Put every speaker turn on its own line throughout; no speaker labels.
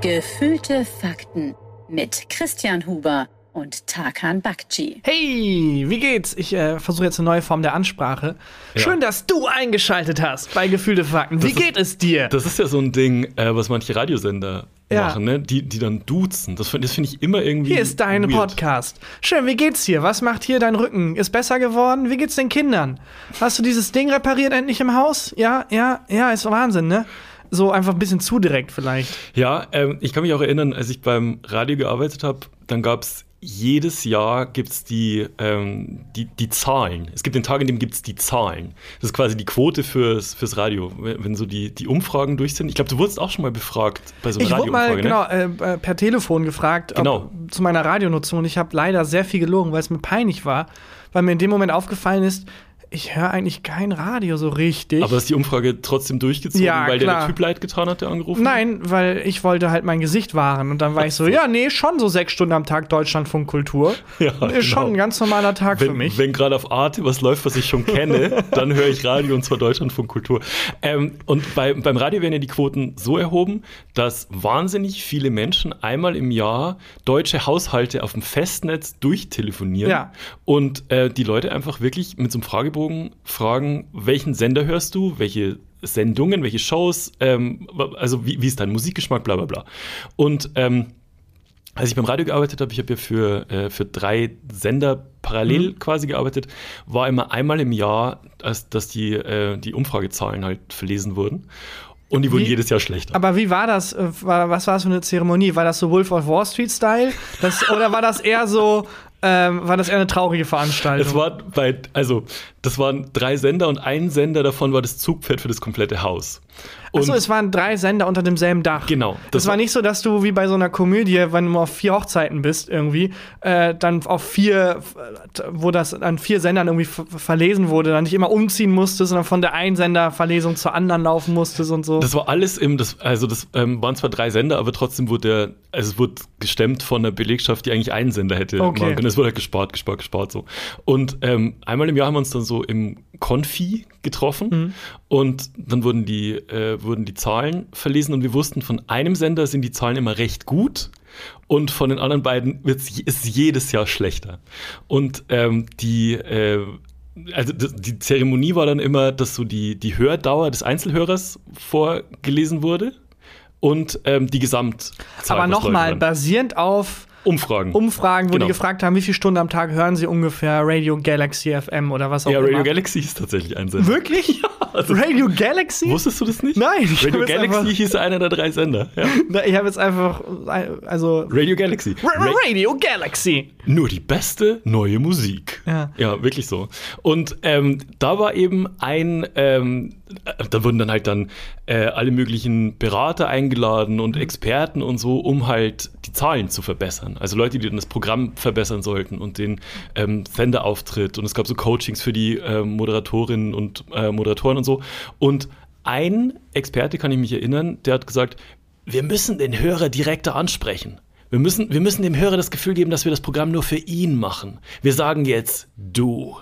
Gefühlte Fakten mit Christian Huber und Tarkan Bakci.
Hey, wie geht's? Ich äh, versuche jetzt eine neue Form der Ansprache.
Ja.
Schön, dass du eingeschaltet hast bei Gefühlte Fakten. Wie
Das ist-
geht es dir?
Das ist ja so ein Ding, äh, was manche Radiosender
Ja.
machen, ne? die, die dann duzen. Das, find- finde ich immer irgendwie.
Hier ist dein
weird.
Podcast. Schön, wie geht's dir? Was macht hier dein Rücken? Ist besser geworden? Wie geht's den Kindern? Hast du dieses Ding repariert endlich im Haus? Ja, ja, ja, ist Wahnsinn, ne? So einfach ein bisschen zu direkt vielleicht.
Ja, ähm, ich kann mich auch erinnern, als ich beim Radio gearbeitet habe, dann gab es jedes Jahr gibt's die, ähm, die, die Zahlen. Es gibt den Tag, in dem gibt es die Zahlen. Das ist quasi die Quote fürs, fürs Radio, wenn, so die, die Umfragen durch sind. Ich glaube, du wurdest auch schon mal befragt bei so einer
Ich wurde mal
ne?
genau, äh, per Telefon gefragt
Genau.
ob, zu meiner Radionutzung und ich habe leider sehr viel gelogen, weil es mir peinlich war, weil mir in dem Moment aufgefallen ist, ich höre eigentlich kein Radio so richtig.
Aber ist die Umfrage trotzdem durchgezogen,
Ja,
weil der,
klar.
der Typ leid getan hat, der angerufen hat?
Nein, weil ich wollte halt mein Gesicht wahren und dann war ich so, ja, nee, schon so sechs Stunden am Tag Deutschlandfunk Kultur.
Ja,
ist schon
genau.
ein ganz normaler Tag für
Wenn,
mich.
wenn gerade auf Arte was läuft, was ich schon kenne, dann höre ich Radio und zwar Deutschlandfunk Kultur. Ähm, und bei, beim Radio werden ja die Quoten so erhoben, dass wahnsinnig viele Menschen einmal im Jahr deutsche Haushalte auf dem Festnetz durchtelefonieren
Ja.
und äh, die Leute einfach wirklich mit so einem Fragebogen fragen, welchen Sender hörst du, welche Sendungen, welche Shows, ähm, also wie, wie ist dein Musikgeschmack, bla bla bla. Und ähm, als ich beim Radio gearbeitet habe, ich habe ja für, äh, für drei Sender parallel
Mhm.
quasi gearbeitet, war immer einmal im Jahr, dass, dass die, äh, die Umfragezahlen halt verlesen wurden. Und die wurden
Wie-
jedes Jahr schlechter.
Aber wie war das? Äh, was war das für eine Zeremonie? War das so Wolf of Wall Street Style? Das, oder war das eher so, ähm, war das eher eine traurige Veranstaltung?
es war bei, also, das waren drei Sender und ein Sender davon war das Zugpferd für das komplette Haus.
Achso, es waren drei Sender unter demselben Dach.
Genau,
Das,
das
war nicht so, dass du wie bei so einer Komödie, wenn du auf vier Hochzeiten bist, irgendwie, äh, dann auf vier, äh, wo das an vier Sendern irgendwie ver- verlesen wurde, dann nicht immer umziehen musstest, sondern von der einen Senderverlesung zur anderen laufen musstest und so.
Das war alles im, das, also das ähm, waren zwar drei Sender, aber trotzdem wurde der, also es wurde gestemmt von der Belegschaft, die eigentlich einen Sender hätte
Okay.
machen können. Es wurde halt gespart, gespart, gespart so. Und ähm, einmal im Jahr haben wir uns dann so im Konfi getroffen
Mhm.
und dann wurden die, äh, wurden die Zahlen verlesen und wir wussten, von einem Sender sind die Zahlen immer recht gut und von den anderen beiden wird's, ist jedes Jahr schlechter. Und ähm, die äh, also die Zeremonie war dann immer, dass so die, die Hördauer des Einzelhörers vorgelesen wurde und ähm, die Gesamtzahl.
Aber nochmal, basierend auf
Umfragen.
Umfragen, wo
Genau.
die gefragt haben, wie viele Stunden am Tag hören sie ungefähr Radio Galaxy FM oder was auch
ja,
immer.
Radio Galaxy ist tatsächlich ein Sender.
Wirklich?
also-
Radio Galaxy?
Wusstest du das nicht?
Nein, ich
Radio Galaxy hieß einer der drei Sender. Ja.
Na, Ich habe jetzt einfach, also
Radio Galaxy.
Ra Radio Galaxy.
nur die beste neue Musik.
Ja.
Ja, wirklich so. Und ähm, da war eben ein, ähm, äh, da wurden dann halt dann äh, alle möglichen Berater eingeladen und Experten und so, um halt die Zahlen zu verbessern. Also Leute, die dann das Programm verbessern sollten und den ähm, Senderauftritt. Und es gab so Coachings für die ähm, Moderatorinnen und äh, Moderatoren und so. Und ein Experte, kann ich mich erinnern, der hat gesagt, wir müssen den Hörer direkter ansprechen. Wir müssen, wir müssen dem Hörer das Gefühl geben, dass wir das Programm nur für ihn machen. Wir sagen jetzt du.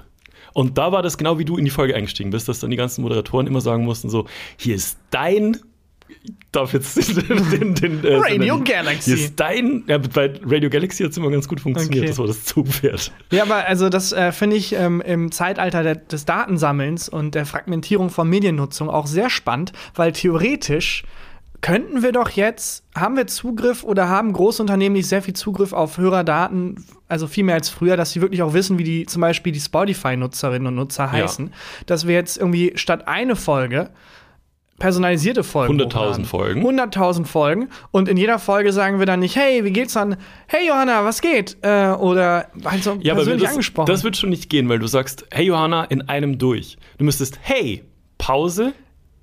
Und da war das genau wie du in die Folge eingestiegen bist, dass dann die ganzen Moderatoren immer sagen mussten: so, hier ist dein. Ich darf jetzt den, den, den äh,
Radio Galaxy.
Hier ist dein. Ja, bei Radio Galaxy hat es immer ganz gut funktioniert.
Okay.
Das war das Zugpferd.
Ja, aber also das äh, finde ich ähm, im Zeitalter der, des Datensammelns und der Fragmentierung von Mediennutzung auch sehr spannend, weil theoretisch könnten wir doch jetzt, haben wir Zugriff oder haben Großunternehmen nicht sehr viel Zugriff auf Hörerdaten, also viel mehr als früher, dass sie wirklich auch wissen, wie die zum Beispiel die Spotify-Nutzerinnen und Nutzer heißen, dass wir jetzt irgendwie statt eine Folge personalisierte Folgen
100.000
hochladen.
Folgen.
100.000 Folgen und in jeder Folge sagen wir dann nicht, hey, wie geht's dann? Hey Johanna, was geht? Äh, oder halt so
Ja, aber
persönlich
das,
angesprochen.
das wird schon nicht gehen, weil du sagst, hey Johanna, in einem durch. Du müsstest, hey, Pause,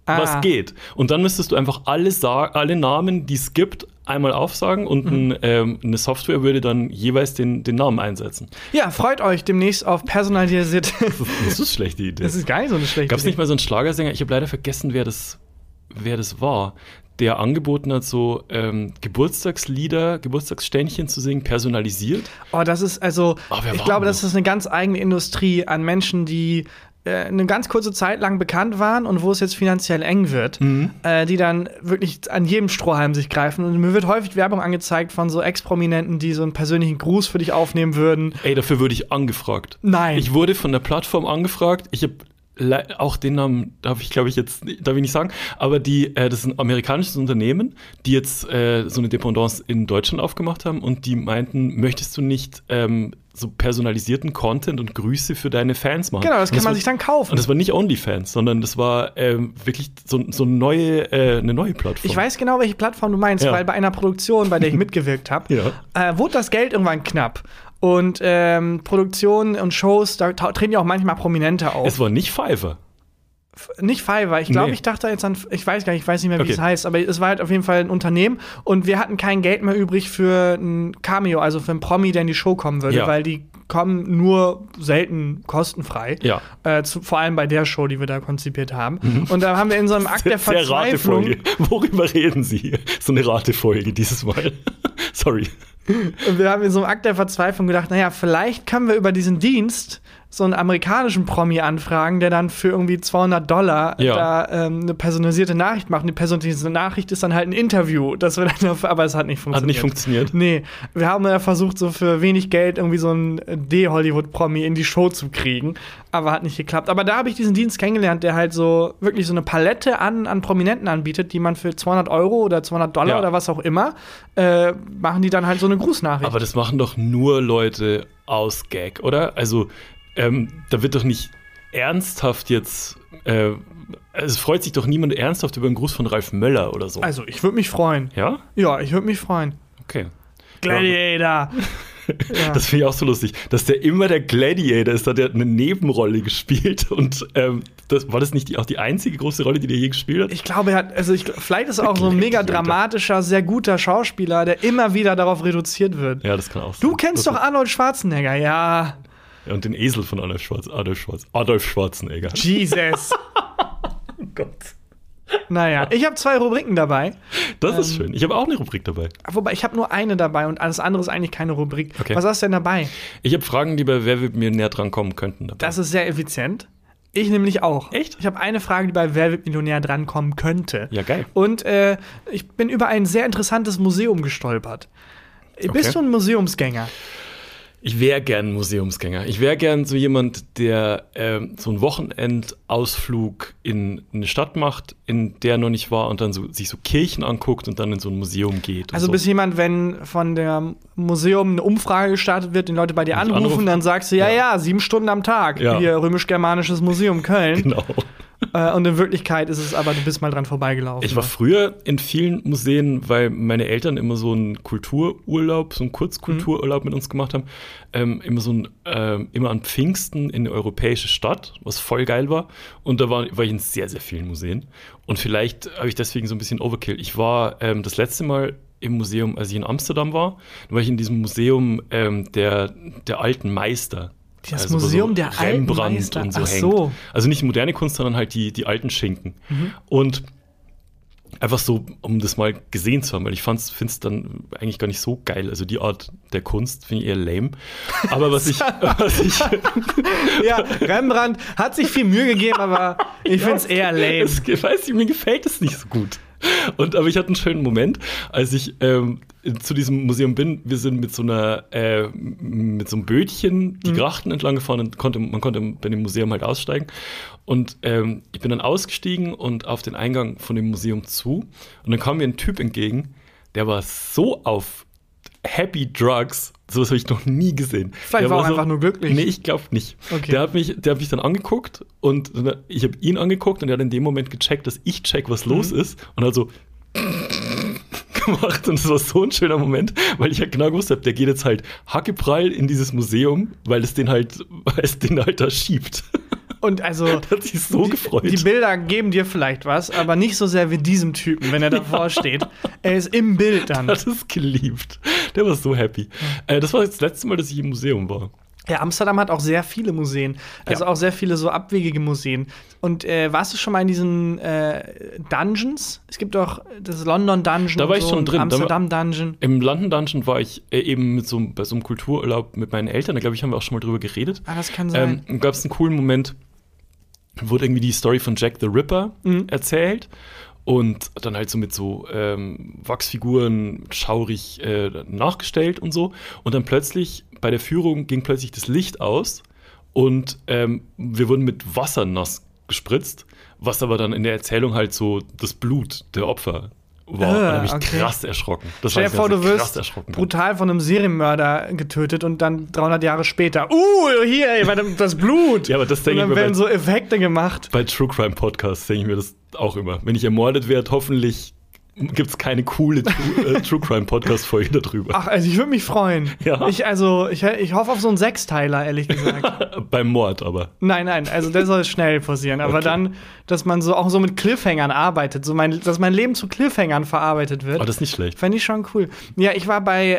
Ah.
was geht? Und dann müsstest du einfach alle, alle Namen, die es gibt, einmal aufsagen und
Mhm.
ein, ähm, eine Software würde dann jeweils den, den Namen einsetzen.
ja, freut euch demnächst auf personalisierte.
Das ist eine schlechte Idee.
das ist geil, so eine schlechte
Gab es nicht
Idee.
mal so einen Schlagersänger? Ich habe leider vergessen, wer das, wer das war, der angeboten hat, so ähm, Geburtstagslieder, Geburtstagsständchen zu singen, personalisiert.
Oh, das ist also,
wer
ich glaube,
denn
das ist eine ganz eigene Industrie an Menschen, die eine ganz kurze Zeit lang bekannt waren und wo es jetzt finanziell eng wird, äh, die dann wirklich an jedem Strohhalm sich greifen. Und mir wird häufig Werbung angezeigt von so Ex-Prominenten, die so einen persönlichen Gruß für dich aufnehmen würden.
Ey, dafür wurde ich angefragt.
Nein.
Ich wurde von der Plattform angefragt. Ich habe auch den Namen darf ich, glaube ich, jetzt darf ich nicht sagen, aber die, äh, das ist ein amerikanisches Unternehmen, die jetzt äh, so eine Dependance in Deutschland aufgemacht haben und die meinten, möchtest du nicht ähm, so personalisierten Content und Grüße für deine Fans machen?
Genau, das kann man
war,
sich dann kaufen.
Und das war nicht OnlyFans, sondern das war ähm, wirklich so, so eine neue, äh, eine neue Plattform.
Ich weiß genau, welche Plattform du meinst,
Ja.
weil bei einer Produktion, bei der ich mitgewirkt habe,
Ja.
äh, wurde das Geld irgendwann knapp. Und ähm, Produktionen und Shows, da treten ja auch manchmal Prominente auf.
Es war nicht Fiverr.
Nicht Fiverr. Ich glaube,
Nee.
ich dachte jetzt an, ich weiß gar nicht, ich weiß nicht mehr, wie
Okay.
es heißt, aber es war halt auf jeden Fall ein Unternehmen und wir hatten kein Geld mehr übrig für ein Cameo, also für einen Promi, der in die Show kommen würde,
Ja.
weil die kommen nur selten kostenfrei.
Ja.
Äh, zu, vor allem bei der Show, die wir da konzipiert haben. Und da haben wir in so einem Akt der Verzweiflung.
Ratefolge. Worüber reden Sie? So eine Ratefolge dieses Mal. Sorry.
Und wir haben in so einem Akt der Verzweiflung gedacht, naja, vielleicht können wir über diesen Dienst so einen amerikanischen Promi anfragen, der dann für irgendwie 200 Dollar
Ja.
da ähm, eine personalisierte Nachricht macht. Und die personalisierte Nachricht ist dann halt ein Interview. Das wir dann aber es hat nicht funktioniert.
Hat nicht funktioniert.
Nee, wir haben ja versucht, so für wenig Geld irgendwie so einen D-Hollywood-Promi in die Show zu kriegen, aber hat nicht geklappt. Aber da habe ich diesen Dienst kennengelernt, der halt so wirklich so eine Palette an, an Prominenten anbietet, die man für 200 Euro oder 200 Dollar
Ja.
oder was auch immer, äh, machen die dann halt so eine Grußnachricht.
Aber das machen doch nur Leute aus Gag, oder? Also, ähm, da wird doch nicht ernsthaft jetzt. Äh, es freut sich doch niemand ernsthaft über einen Gruß von Ralf Möller oder so.
Also, ich würde mich freuen.
ja?
Ja, ich würde mich freuen.
Okay.
Gladiator. ja.
Das finde ich auch so lustig, dass der immer der Gladiator ist, da der eine Nebenrolle gespielt und ähm, das, war das nicht die, auch die einzige große Rolle, die der je gespielt hat?
ich glaube, er hat, also ich, vielleicht ist er auch so ein mega dramatischer, sehr guter Schauspieler, der immer wieder darauf reduziert wird.
Ja, das kann auch sein.
Du kennst
das
doch Arnold Schwarzenegger, ja.
Ja, und den Esel von Adolf, Schwarz, Adolf, Schwarz, Adolf Schwarzenegger.
Jesus.
Oh Gott.
naja, ich habe zwei Rubriken dabei.
Das ist
Ähm.
schön. Ich habe auch eine Rubrik dabei.
Wobei, ich habe nur eine dabei und alles andere ist eigentlich keine Rubrik.
Okay.
Was hast du denn dabei?
Ich habe Fragen, die bei Wer wird näher dran kommen könnten. Dabei.
Das ist sehr effizient. Ich nämlich auch.
Echt?
Ich habe eine Frage, die bei Wer wird Millionär drankommen könnte.
Ja, geil.
Und äh, ich bin über ein sehr interessantes Museum gestolpert. Bist
Okay.
du ein Museumsgänger?
Ich wäre gern Museumsgänger. Ich wäre gern so jemand, der ähm, so einen Wochenendausflug in eine Stadt macht, in der er noch nicht war und dann so, sich so Kirchen anguckt und dann in so ein Museum geht.
Also
so.
bist jemand, wenn von dem Museum eine Umfrage gestartet wird, die Leute bei dir anrufen,
anrufen.
dann sagst du, ja, ja,
Ja.
sieben Stunden am Tag.
Ja.
Hier römisch-germanisches Museum Köln.
Genau.
Äh, und in Wirklichkeit ist es aber, du bist mal dran vorbeigelaufen.
Ich war früher in vielen Museen, weil meine Eltern immer so einen Kultururlaub, so einen Kurzkultururlaub mit uns gemacht haben. Ähm, immer so ein, ähm, immer an Pfingsten in eine europäische Stadt, was voll geil war. Und da war, war ich in sehr, sehr vielen Museen. Und vielleicht habe ich deswegen so ein bisschen Overkill. Ich war ähm, das letzte Mal im Museum, als ich in Amsterdam war, da war ich in diesem Museum ähm, der, der alten Meister.
Das
Also,
Museum der alten
Rembrandt und so
Ach
hängt.
so.
Also nicht moderne Kunst, sondern halt die, die alten Schinken.
Mhm.
Und einfach so, um das mal gesehen zu haben, weil ich finde es dann eigentlich gar nicht so geil. Also die Art der Kunst finde ich eher lame. Aber was ich, was ich
ja, Rembrandt hat sich viel Mühe gegeben, aber ich finde es eher lame.
es, ich weiß nicht, mir gefällt es nicht so gut. Und aber ich hatte einen schönen Moment, als ich ähm, zu diesem Museum bin. Wir sind mit so einer äh, mit so einem Bötchen die Grachten entlang gefahren und konnte, man konnte bei dem Museum halt aussteigen. Und ähm, ich bin dann ausgestiegen und auf den Eingang von dem Museum zu. Und dann kam mir ein Typ entgegen, der war so auf Happy Drugs. Sowas habe ich noch nie gesehen.
Vielleicht
Der
war er
so,
einfach nur glücklich.
Nee, ich glaube nicht.
Okay.
Der hat mich, der hat mich dann angeguckt und ich habe ihn angeguckt und er hat in dem Moment gecheckt, dass ich check, was los
Mhm.
ist und hat so gemacht und das war so ein schöner Moment, weil ich halt genau gewusst habe, der geht jetzt halt hackeprall in dieses Museum, weil es den halt, weil es den halt da schiebt.
Und also.
Hat sich so
die,
gefreut.
Die Bilder geben dir vielleicht was, aber nicht so sehr wie diesem Typen, wenn er davor steht. Er ist im Bild dann.
hat es geliebt. Der war so happy. Äh, das war jetzt das letzte Mal, dass ich im Museum war.
Ja, Amsterdam hat auch sehr viele Museen. Also
Ja.
auch sehr viele so abwegige Museen. Und äh, warst du schon mal in diesen äh, Dungeons? Es gibt doch das London Dungeon.
Da war ich
so
schon drin. Da
Amsterdam Dungeon.
Im London Dungeon war ich äh, eben mit so, einem- bei so einem Kultururlaub mit meinen Eltern. Da glaube ich, haben wir auch schon mal drüber geredet.
Ah, das kann sein.
Ähm, gab es einen coolen Moment. Wurde irgendwie die Story von Jack the Ripper
Mhm.
erzählt. Und dann halt so mit so ähm, Wachsfiguren schaurig äh, nachgestellt und so. Und dann plötzlich, bei der Führung ging plötzlich das Licht aus und ähm, wir wurden mit Wasser nass gespritzt, was aber dann in der Erzählung halt so das Blut der Opfer
Ah,
und da habe ich
okay.
krass erschrocken. Das
Stell dir vor,
dass
du wirst
bin.
brutal von einem Serienmörder getötet und dann 300 Jahre später, uh, hier, ey, das Blut.
Ja, aber das denke ich
dann
mir
werden
bei,
so Effekte gemacht.
bei True Crime Podcasts, denke ich mir das auch immer. Wenn ich ermordet werde, hoffentlich gibt es keine coole True, äh, True Crime Podcast-Folge darüber.
Ach, also ich würde mich freuen.
Ja.
Ich, also, ich, ich hoffe auf so einen Sechsteiler, ehrlich gesagt.
Beim Mord aber.
nein, nein, also der soll schnell passieren. Aber
Okay.
dann, dass man so auch so mit Cliffhangern arbeitet, so mein, dass mein Leben zu Cliffhangern verarbeitet wird.
Aber das ist nicht schlecht.
Fände ich schon cool. Ja, ich war bei,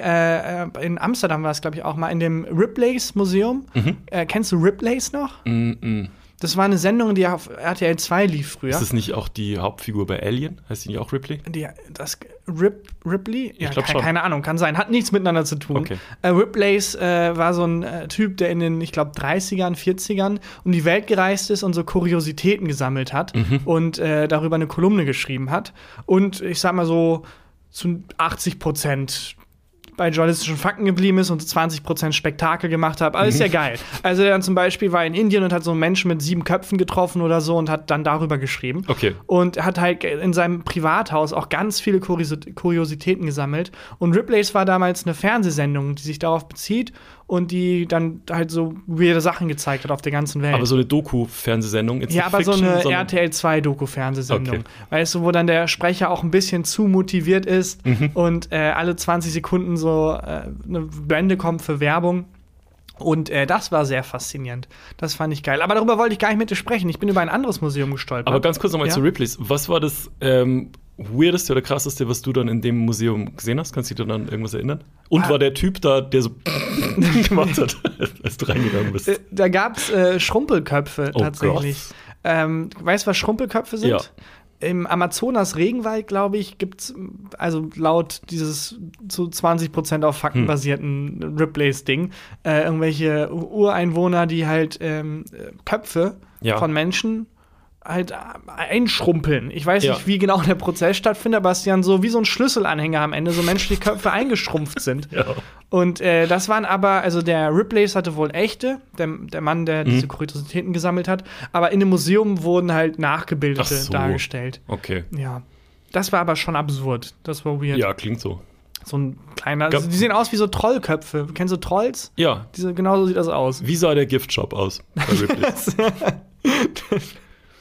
äh, in Amsterdam war es, glaube ich, auch mal in dem Ripley's Museum.
Mhm.
Äh, kennst du Ripley's noch?
-mm.
Das war eine Sendung, die auf RTL 2 lief früher.
Ist das nicht auch die Hauptfigur bei Alien? Heißt die nicht auch Ripley?
Die, das Rip, Ripley? Ja,
glaub
ke-
schon.
keine Ahnung, kann sein. Hat nichts miteinander zu tun.
Okay.
Äh, Ripley's äh, war so ein äh, Typ, der in den, ich glaube, 30ern, 40ern um die Welt gereist ist und so Kuriositäten gesammelt hat
Mhm.
und äh, darüber eine Kolumne geschrieben hat. Und ich sag mal so, zu 80 Prozent bei journalistischen Fakten geblieben ist und 20% Spektakel gemacht hat. Aber ist
Mhm.
ja geil. Also er dann zum Beispiel war in Indien und hat so einen Menschen mit sieben Köpfen getroffen oder so und hat dann darüber geschrieben.
Okay.
Und hat halt in seinem Privathaus auch ganz viele Kurios- Kuriositäten gesammelt. Und Ripley's war damals eine Fernsehsendung, die sich darauf bezieht und die dann halt so weirde Sachen gezeigt hat auf der ganzen Welt.
Aber so eine Doku-Fernsehsendung. jetzt
ja, aber so
Fiction,
eine
sondern-
RTL 2 Doku-Fernsehsendung.
Okay.
Weißt du, wo dann der Sprecher auch ein bisschen zu motiviert ist
Mhm.
und äh, alle 20 Sekunden so äh, eine Blende kommt für Werbung. Und äh, das war sehr faszinierend. Das fand ich geil. Aber darüber wollte ich gar nicht mit dir sprechen. Ich bin über ein anderes Museum gestolpert.
Aber ganz kurz nochmal
Ja.
zu Ripleys. Was war das ähm, weirdeste oder krasseste, was du dann in dem Museum gesehen hast? Kannst du dich daran an irgendwas erinnern? Und
Ah.
war der Typ da, der so gemacht hat, als du reingegangen bist?
Äh, Da gab es äh, Schrumpelköpfe
Oh
tatsächlich. Ähm, weißt du, was Schrumpelköpfe sind?
Ja.
Im Amazonas-Regenwald, glaube ich, gibt es, also laut dieses zu 20% auf Fakten
Hm.
basierten Ripley's-Ding, äh, irgendwelche Ureinwohner, die halt ähm, äh, Köpfe
Ja.
von Menschen halt äh, einschrumpeln. Ich weiß
Ja.
nicht, wie genau der Prozess stattfindet, aber es ist dann so wie so ein Schlüsselanhänger am Ende, so menschliche Köpfe eingeschrumpft sind.
Ja.
Und äh, das waren aber, also der Ripley's hatte wohl echte, der, der Mann, der
Mhm.
diese Kuriositäten gesammelt hat, aber in dem Museum wurden halt nachgebildete
Ach so.
dargestellt.
Okay.
Ja. Das war aber schon absurd. Das war weird.
Ja, klingt so.
So ein kleiner. Also die sehen aus wie so Trollköpfe. Kennst du Trolls?
Ja.
Diese, genau so sieht das aus.
Wie sah der Giftshop aus bei?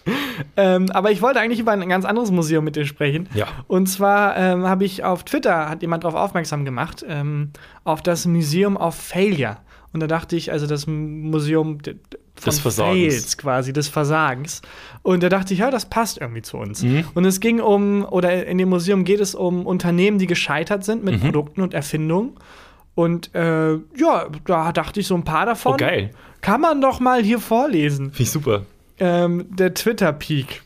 Ähm, aber ich wollte eigentlich über ein ganz anderes Museum mit dir sprechen.
Ja.
Und zwar ähm, habe ich auf Twitter, hat jemand darauf aufmerksam gemacht, ähm, auf das Museum of Failure. Und da dachte ich, also das Museum
Des Versagens.
Fails quasi, des Versagens. Und da dachte ich, ja, das passt irgendwie zu uns.
Mhm.
Und es ging um, oder in dem Museum geht es um Unternehmen, die gescheitert sind
Mhm.
mit Produkten und Erfindungen. Und äh, ja, da dachte ich so ein paar davon.
Oh, geil.
Kann man doch mal hier vorlesen
Finde ich super.
Ähm, der Twitter-Peak.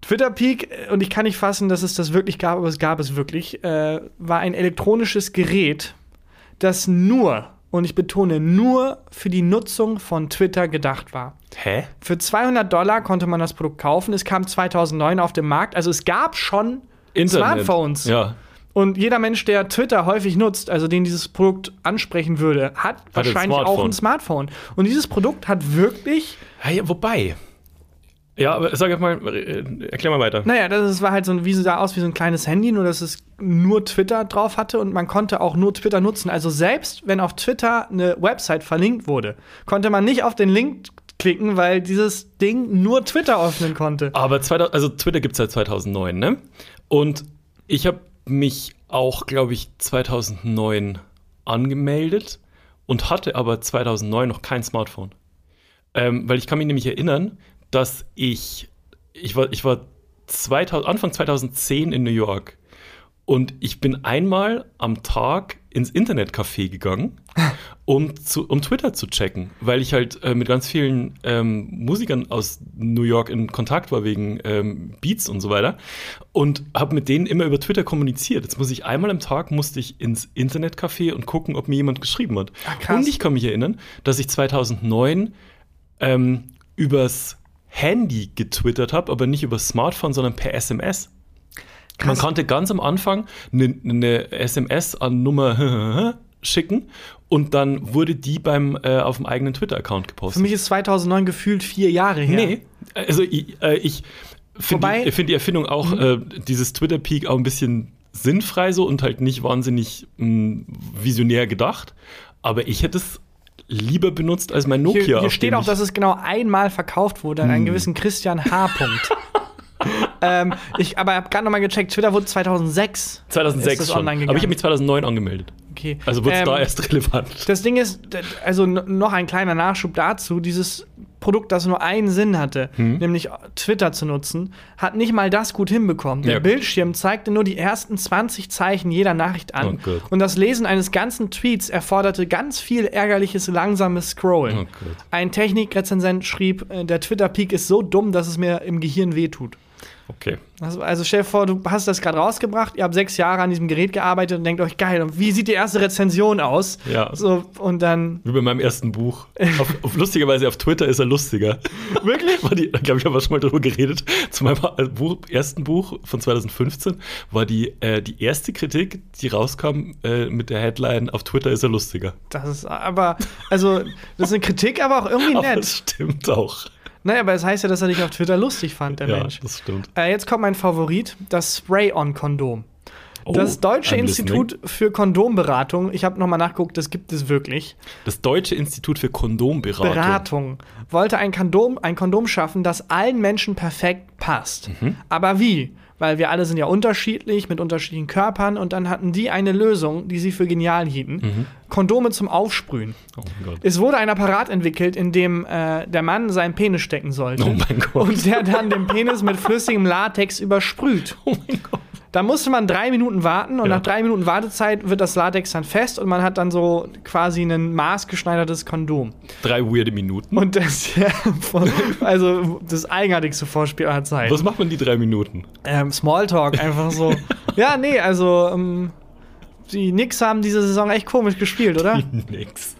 Twitter-Peak, äh, und ich kann nicht fassen, dass es das wirklich gab, aber es gab es wirklich, äh, war ein elektronisches Gerät, das nur, und ich betone, nur für die Nutzung von Twitter gedacht war.
Hä?
Für 200 Dollar konnte man das Produkt kaufen. Es kam 2009 auf den Markt. Also es gab schon Smartphones.
Ja.
Und jeder Mensch, der Twitter häufig nutzt, also den dieses Produkt ansprechen würde, hat,
ein
wahrscheinlich auch
Smartphone.
ein Smartphone. Und dieses Produkt hat wirklich
Hey, wobei. Ja, aber sag mal, äh, erklär mal weiter.
Naja, das ist- war halt so ein, wie sah aus wie so ein kleines Handy, nur dass es nur Twitter drauf hatte und man konnte auch nur Twitter nutzen. Also selbst wenn auf Twitter eine Website verlinkt wurde, konnte man nicht auf den Link klicken, weil dieses Ding nur Twitter öffnen konnte.
Aber 2000, also Twitter gibt es seit 2009, ne? Und ich habe mich auch, glaube ich, 2009 angemeldet und hatte aber 2009 noch kein Smartphone. Ähm, weil ich kann mich nämlich erinnern, dass ich, ich war, ich war 2000, Anfang 2010 in New York und ich bin einmal am Tag ins Internetcafé gegangen, um, zu, um Twitter zu checken, weil ich halt äh, mit ganz vielen ähm, Musikern aus New York in Kontakt war wegen ähm, Beats und so weiter und habe mit denen immer über Twitter kommuniziert. Jetzt muss ich einmal am Tag musste ich ins Internetcafé und gucken, ob mir jemand geschrieben hat.
Krass.
und ich kann mich erinnern, dass ich 2009 ähm, übers Handy getwittert habe, aber nicht über Smartphone, sondern per SMS. Man konnte ganz am Anfang eine, eine SMS an Nummer schicken und dann wurde die beim äh, auf dem eigenen Twitter-Account gepostet.
Für mich ist 2009 gefühlt vier Jahre her.
Nee, also ich, äh, ich finde die, find die Erfindung auch, äh, dieses Twitter-Peak auch ein bisschen sinnfrei so und halt nicht wahnsinnig mh, visionär gedacht. Aber ich hätte es lieber benutzt als mein Nokia.
Hier, hier steht auch, dass es genau einmal verkauft wurde an einen gewissen Christian H. Ähm, ich aber habe gerade nochmal gecheckt, Twitter wurde 2006.
2006
ist das
schon.
online
Aber ich
gegangen.
habe mich 2009 angemeldet.
Okay.
Also wurde es
Ähm,
da erst relevant.
Das Ding ist, also noch ein kleiner Nachschub dazu, dieses Produkt, das nur einen Sinn hatte,
Hm?
nämlich Twitter zu nutzen, hat nicht mal das gut hinbekommen. Der
Ja.
Bildschirm zeigte nur die ersten 20 Zeichen jeder Nachricht an.
Oh
und das Lesen eines ganzen Tweets erforderte ganz viel ärgerliches, langsames Scrollen.
Oh.
Ein Technikrezensent schrieb, äh, der Twitter-Peak ist so dumm, dass es mir im Gehirn wehtut.
Okay.
Also, also stell dir vor, du hast das gerade rausgebracht, ihr habt sechs Jahre an diesem Gerät gearbeitet und denkt euch, geil, und wie sieht die erste Rezension aus?
Ja.
So, und dann
Wie bei meinem ersten Buch. Auf, auf, lustigerweise auf Twitter ist er lustiger.
Wirklich?
War die, glaube ich, haben wir schon mal drüber geredet. Zu meinem äh, Buch, ersten Buch von 2015 war die, äh, die erste Kritik, die rauskam äh, mit der Headline: Auf Twitter ist er lustiger.
Das ist aber, also, das ist eine Kritik, aber auch irgendwie nett.
das stimmt auch.
Naja, aber es das heißt ja, dass er dich auf Twitter lustig fand, der
ja,
Mensch.
das stimmt.
Äh, jetzt kommt mein Favorit, das Spray-on-Kondom.
Oh,
Das Deutsche Institut für Kondomberatung, ich habe nochmal nachgeguckt, das gibt es wirklich.
Das Deutsche Institut für Kondomberatung.
Beratung wollte ein Kondom, ein Kondom schaffen, das allen Menschen perfekt passt.
Mhm.
Aber wie? Weil wir alle sind ja unterschiedlich, mit unterschiedlichen Körpern und dann hatten die eine Lösung, die sie für genial hielten.
Mhm.
Kondome zum Aufsprühen.
Oh mein Gott.
Es wurde ein Apparat entwickelt, in dem äh, der Mann seinen Penis stecken sollte.
Oh.
Und der dann den Penis mit flüssigem Latex übersprüht.
Oh mein Gott.
Da musste man drei Minuten warten und
Ja.
nach drei Minuten Wartezeit wird das Latex dann fest und man hat dann so quasi ein maßgeschneidertes Kondom.
Drei weirde Minuten.
Und das, ja, also das eigenartigste Vorspiel aller Zeit.
Was macht man die drei Minuten?
Ähm, Smalltalk, einfach so. ja, nee, also ähm, die Knicks haben diese Saison echt komisch gespielt, oder?
Nix.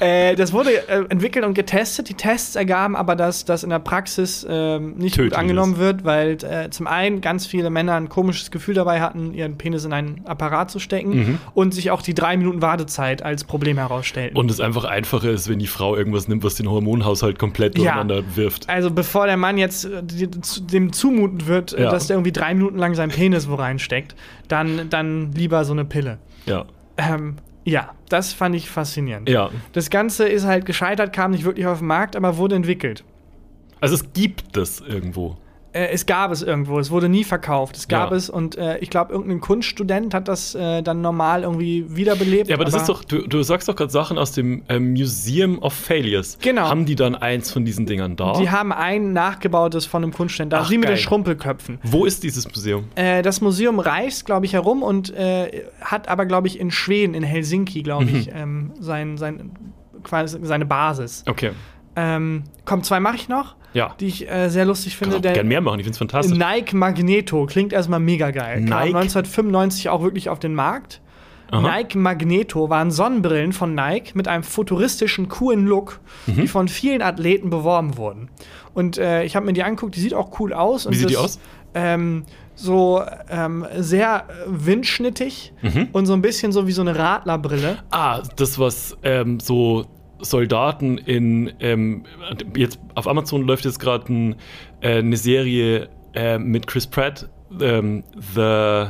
Äh, das wurde äh, entwickelt und getestet. Die Tests ergaben aber, dass das in der Praxis ähm, nicht
Tödlich
gut angenommen wird, weil äh, zum einen ganz viele Männer ein komisches Gefühl dabei hatten, ihren Penis in einen Apparat zu stecken
Mhm.
und sich auch die drei Minuten Wartezeit als Problem herausstellten.
Und es einfach einfacher ist, wenn die Frau irgendwas nimmt, was den Hormonhaushalt komplett
Ja.
durcheinander wirft.
also bevor der Mann jetzt äh, dem zumuten wird, äh,
Ja.
dass der irgendwie drei Minuten lang seinen Penis wo reinsteckt, dann, dann lieber so eine Pille.
Ja.
Ähm, ja, das fand ich faszinierend.
Ja.
Das Ganze ist halt gescheitert, kam nicht wirklich auf den Markt, aber wurde entwickelt.
Also es gibt das irgendwo.
Äh, es gab es irgendwo, es wurde nie verkauft. Es gab
Ja.
es und äh, ich glaube, irgendein Kunststudent hat das äh, dann normal irgendwie wiederbelebt.
Ja, aber das ist doch, du, du sagst doch gerade Sachen aus dem ähm, Museum of Failures.
Genau.
Haben die dann eins von diesen Dingern da?
Die haben ein nachgebautes von einem Kunststudent da,
Ach,
wie mit den. Schrumpelköpfen.
Wo ist dieses Museum?
Äh, das Museum reist, glaube ich, herum und äh, hat aber, glaube ich, in Schweden, in Helsinki, glaube
Mhm.
ich, ähm, sein, sein, quasi seine Basis.
Okay.
Ähm, komm, zwei mache ich noch,
Ja.
die ich äh, sehr lustig finde.
auch
Der
gern mehr machen, ich finde es fantastisch.
Nike Magneto klingt erstmal mega geil. Kam
Nike?
1995 auch wirklich auf den Markt.
Aha.
Nike Magneto waren Sonnenbrillen von Nike mit einem futuristischen, coolen Look,
Mhm.
die von vielen Athleten beworben wurden. Und äh, ich habe mir die angeguckt, die sieht auch cool aus. und
Wie sieht die
das,
aus?
Ähm, so ähm, sehr windschnittig
Mhm.
und so ein bisschen so wie so eine Radlerbrille.
Ah, das, was ähm, so Soldaten in, ähm, jetzt auf Amazon läuft jetzt gerade ein, äh, eine Serie äh, mit Chris Pratt, ähm, The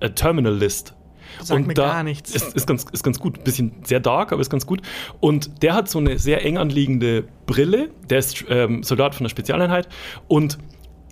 äh, Terminal List.
Sagt mir gar nichts.
Ist, ist, ganz, ist ganz gut. Bisschen sehr dark, aber ist ganz gut. Und der hat so eine sehr eng anliegende Brille. Der ist ähm, Soldat von der Spezialeinheit und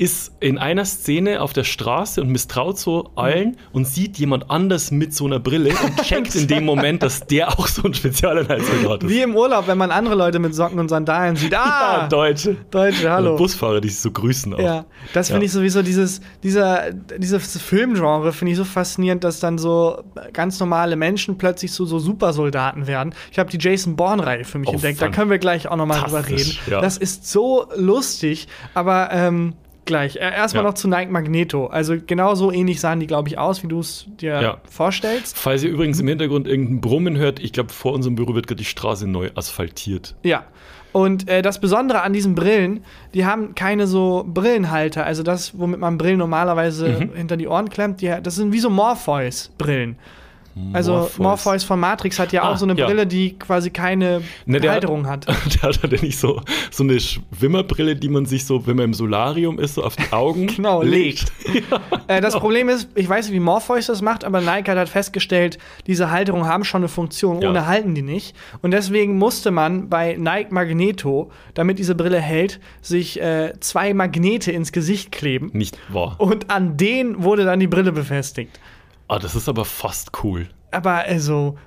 ist in einer Szene auf der Straße und misstraut so allen und sieht jemand anders mit so einer Brille und checkt in dem Moment, dass der auch so ein Spezialeinheitssoldat ist.
Wie im Urlaub, wenn man andere Leute mit Socken und Sandalen sieht. Ah,
Ja, Deutsche.
Deutsche, hallo.
Busfahrer, die sich so grüßen auch.
Ja, das finde
Ja.
ich sowieso dieses, dieser, dieses Filmgenre finde ich so faszinierend, dass dann so ganz normale Menschen plötzlich zu so Supersoldaten werden. Ich habe die Jason Bourne-Reihe für mich
Oh,
entdeckt, da können wir gleich auch nochmal drüber reden.
ja.
Das ist so lustig, aber ähm, gleich. Äh, Erstmal
Ja.
noch zu Nike Magneto. Also genau so ähnlich sahen die, glaube ich, aus, wie du es dir
Ja.
vorstellst.
Falls ihr übrigens im Hintergrund irgendein Brummen hört, ich glaube, vor unserem Büro wird gerade die Straße neu asphaltiert.
Ja. Und äh, das Besondere an diesen Brillen, die haben keine so Brillenhalter. Also das, womit man Brillen normalerweise
Mhm.
hinter die Ohren klemmt, die, das sind wie so Morpheus-Brillen. Also
Morpheus.
Morpheus von Matrix hat ja
Ah,
auch so eine
ja.
Brille, die quasi keine
Ne,
Halterung hat.
Der hat halt nicht so, so eine Schwimmerbrille, die man sich so, wenn man im Solarium ist, so auf die Augen
Genau, legt. Äh, das Problem ist, ich weiß nicht, wie Morpheus das macht, aber Nike hat halt festgestellt, diese Halterungen haben schon eine Funktion,
Ja.
ohne halten die nicht. Und deswegen musste man bei Nike Magneto, damit diese Brille hält, sich äh, zwei Magnete ins Gesicht kleben.
Nicht wahr.
Und an denen wurde dann die Brille befestigt.
Ah, das ist aber fast cool.
Aber also,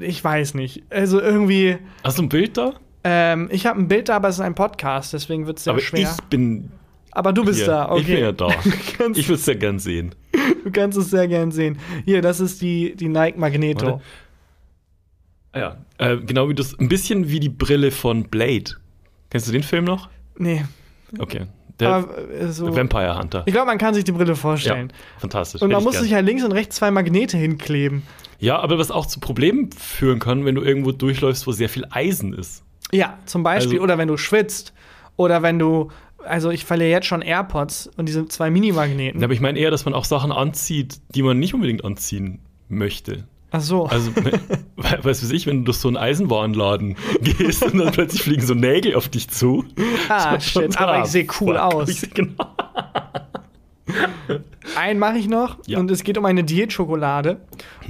ich weiß nicht. Also irgendwie,
Hast du ein Bild da?
ähm, ich habe ein Bild da, aber es ist ein Podcast, deswegen wird es sehr
aber
schwer.
ich bin
aber du bist
hier.
da, okay.
Ich bin ja da. Ich würde es sehr gern sehen.
Du kannst es sehr gern sehen. Hier, das ist die, die Nike Magneto.
Warte. Ah ja, äh, genau wie das, ein bisschen wie die Brille von Blade. Kennst du den Film noch?
Nee.
Okay. Der
äh, so,
Vampire Hunter.
ich glaube, man kann sich die Brille
Ja,
vorstellen.
fantastisch.
Und man muss
gern.
sich ja links und rechts zwei Magnete hinkleben.
Ja, aber was auch zu Problemen führen kann, wenn du irgendwo durchläufst, wo sehr viel Eisen ist.
Ja, zum Beispiel.
Also-
oder wenn du schwitzt. Oder wenn du. Also, ich verliere jetzt schon AirPods und diese zwei Mini-Magneten.
Aber ich meine eher, dass man auch Sachen anzieht, die man nicht unbedingt anziehen möchte.
Ach so.
Also, du, was ich, wenn du durch so einen Eisenwarenladen gehst und dann plötzlich fliegen so Nägel auf dich zu.
ah,
So,
shit. Aber ich sehe cool
fuck.
aus.
Ich seh, genau.
Einen mache ich noch
Ja.
und es geht um eine Diätschokolade.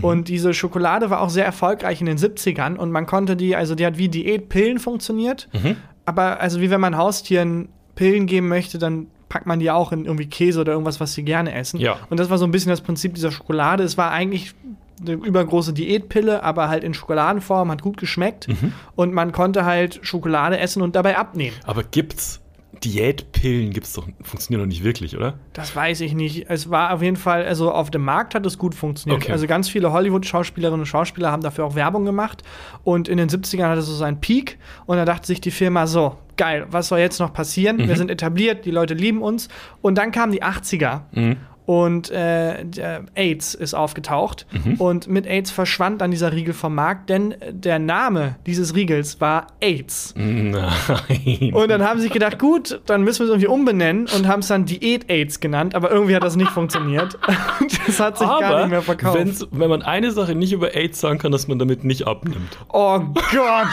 Und diese Schokolade war auch sehr erfolgreich in den 70ern und man konnte die, also die hat wie Diätpillen funktioniert.
Mhm.
Aber also wie wenn man Haustieren Pillen geben möchte, dann packt man die auch in irgendwie Käse oder irgendwas, was sie gerne essen.
Ja.
Und das war so ein bisschen das Prinzip dieser Schokolade. Es war eigentlich eine übergroße Diätpille, aber halt in Schokoladenform, hat gut geschmeckt.
Mhm.
Und man konnte halt Schokolade essen und dabei abnehmen.
Aber gibt's Diätpillen? Gibt's doch, funktionieren doch nicht wirklich, oder?
Das weiß ich nicht. Es war auf jeden Fall, also auf dem Markt hat es gut funktioniert.
Okay.
Also ganz viele Hollywood-Schauspielerinnen und Schauspieler haben dafür auch Werbung gemacht. Und in den 70ern hatte es so seinen Peak. Und da dachte sich die Firma so, geil, was soll jetzt noch passieren?
Mhm.
Wir sind etabliert, die Leute lieben uns. Und dann kamen die 80er.
Mhm.
Und äh, AIDS ist aufgetaucht.
Mhm.
Und mit AIDS verschwand dann dieser Riegel vom Markt, denn der Name dieses Riegels war AIDS.
Nein.
Und dann haben sie sich gedacht, gut, dann müssen wir es irgendwie umbenennen und haben es dann Diät-AIDS genannt, aber irgendwie hat das nicht funktioniert. Das hat sich gar nicht mehr verkauft.
wenn man eine Sache nicht über AIDS sagen kann, dass man damit nicht abnimmt.
Oh Gott!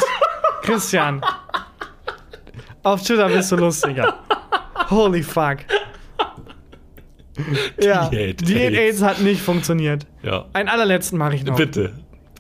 Christian. Auf Twitter bist du lustiger. Holy fuck. Ja,
Diät-AIDS.
Hat nicht funktioniert.
Ja.
Einen allerletzten mache ich noch.
Bitte.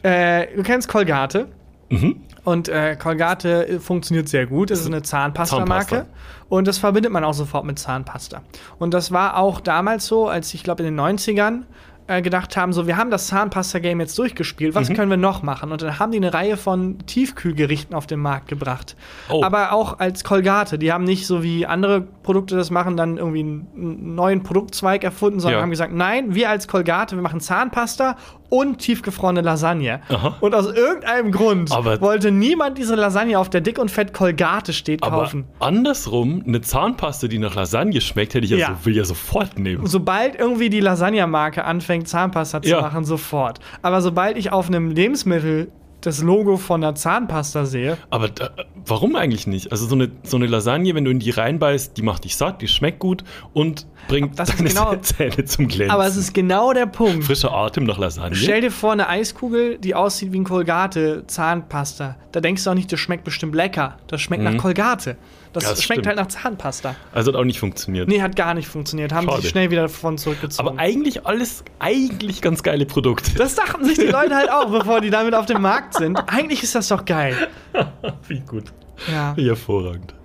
Äh, du kennst Colgate.
Mhm.
Und äh, Colgate äh, funktioniert sehr gut. Es ist eine Zahnpasta-Marke.
Zahnpasta.
Und das verbindet man auch sofort mit Zahnpasta. Und das war auch damals so, als ich glaube in den 90ern äh, gedacht haben, so wir haben das Zahnpasta-Game jetzt durchgespielt,
Mhm.
was können wir noch machen? Und dann haben die eine Reihe von Tiefkühlgerichten auf den Markt gebracht.
Oh.
Aber auch als Colgate. Die haben nicht so wie andere Produkte das machen, dann irgendwie einen, neuen Produktzweig erfunden, sondern
Ja.
haben gesagt, nein, wir als Colgate, wir machen Zahnpasta und tiefgefrorene Lasagne.
Aha.
Und aus irgendeinem Grund
Aber-
wollte niemand diese Lasagne auf der dick und fett Colgate steht
Aber
kaufen.
andersrum, eine Zahnpaste, die nach Lasagne schmeckt, hätte ich ja,
Ja.
So, will ja sofort nehmen.
Sobald irgendwie die Lasagne-Marke anfängt, Zahnpasta zu
Ja.
machen, sofort. Aber sobald ich auf einem Lebensmittel das Logo von der Zahnpasta sehe,
Aber da, warum eigentlich nicht? Also so eine, so eine Lasagne, wenn du in die reinbeißt, die macht dich satt, die schmeckt gut und bringt deine
genau-
Zähne zum Glänzen.
aber es ist genau der Punkt.
Frischer Atem nach Lasagne.
Stell dir vor, eine Eiskugel, die aussieht wie ein Colgate Zahnpasta. Da denkst du auch nicht, das schmeckt bestimmt lecker. Das schmeckt nach Colgate. Das,
das
schmeckt
stimmt.
halt nach Zahnpasta.
also hat auch nicht funktioniert.
Nee, hat gar nicht funktioniert. Haben
Schade.
sich schnell wieder davon zurückgezogen.
Aber eigentlich alles, eigentlich ganz geile Produkte.
das dachten sich die Leute halt auch, bevor die damit auf dem Markt sind. Eigentlich ist das doch geil.
Wie gut.
Ja.
Wie hervorragend.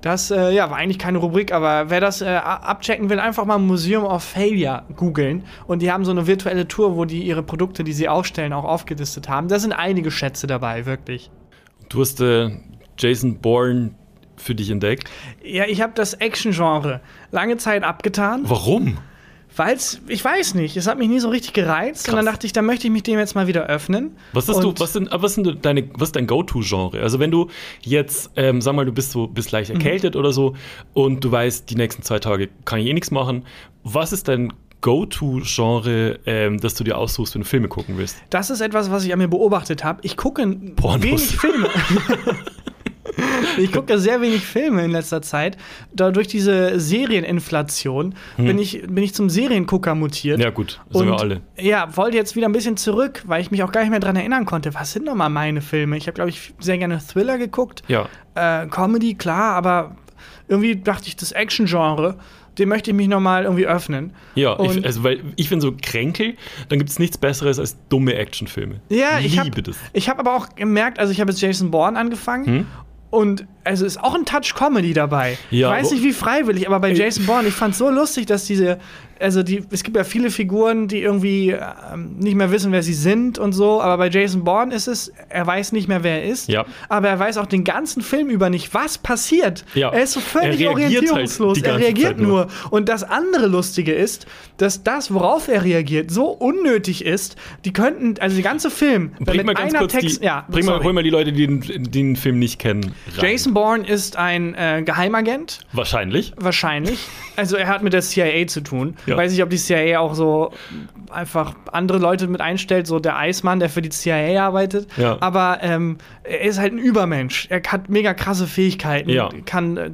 Das äh, ja, war eigentlich keine Rubrik, aber wer das äh, abchecken will, einfach mal Museum of Failure googeln. Und die haben so eine virtuelle Tour, wo die ihre Produkte, die sie ausstellen, auch aufgelistet haben. Da sind einige Schätze dabei, wirklich.
Du hast äh, Jason Bourne für dich entdeckt.
Ja, ich habe das Action-Genre lange Zeit abgetan,
Warum?
weil's, ich weiß nicht, es hat mich nie so richtig gereizt. Und
Krass.
dann dachte ich, da möchte ich mich dem jetzt mal wieder öffnen.
Was ist, du,
Und-
was sind, was sind deine, was ist dein Go-To-Genre? Also wenn du jetzt, ähm, sag mal, du bist so, bist leicht
Mhm.
erkältet oder so und du weißt, die nächsten zwei Tage kann ich eh nichts machen. Was ist dein Go-To-Genre, ähm, das du dir aussuchst, wenn du Filme gucken willst?
Das ist etwas, was ich an mir beobachtet habe. Ich gucke
Pornos.
wenig Filme. Ich gucke sehr wenig Filme in letzter Zeit. Da durch diese Serieninflation bin, ich, bin ich zum Seriengucker mutiert.
Hm. Ja, gut, sind wir alle.
Ja, wollte jetzt wieder ein bisschen zurück, weil ich mich auch gar nicht mehr dran erinnern konnte. Was sind nochmal meine Filme? Ich habe, glaube ich, sehr gerne Thriller geguckt.
Ja.
Äh, Comedy, klar, aber irgendwie dachte ich, das Action-Genre, dem möchte ich mich nochmal irgendwie öffnen.
Ja,
Und-
ich, also weil ich bin so kränkel, dann gibt es nichts Besseres als dumme Actionfilme.
Ja, ich habe
liebe das.
ich hab aber auch gemerkt, also ich habe jetzt Jason Bourne angefangen
Hm?
Und also ist auch ein Touch Comedy dabei.
Ja,
ich weiß nicht wie freiwillig, aber bei Jason Bourne, ich fand es so lustig, dass diese also die es gibt ja viele Figuren, die irgendwie ähm, nicht mehr wissen, wer sie sind und so, aber bei Jason Bourne ist es, er weiß nicht mehr, wer er ist,
Ja.
aber er weiß auch den ganzen Film über nicht, was passiert.
Ja.
Er ist so völlig
Er halt
orientierungslos,
die
er reagiert
Zeit nur.
nur. Und das andere Lustige ist, dass das, worauf er reagiert, so unnötig ist, die könnten, also der ganze Film,
Bring
mit
mal ganz
einer
kurz
Text,
die,
ja,
bring mal, hol mal die Leute, die den, den Film nicht kennen. Rein.
Jason Bourne ist ein äh, Geheimagent,
Wahrscheinlich.
wahrscheinlich. Also er hat mit der CIA zu tun.
Ja.
Weiß nicht, ob die CIA auch so einfach andere Leute mit einstellt, so der Eismann, der für die CIA arbeitet.
Ja.
Aber ähm, er ist halt ein Übermensch. Er hat mega krasse Fähigkeiten,
Ja.
kann äh,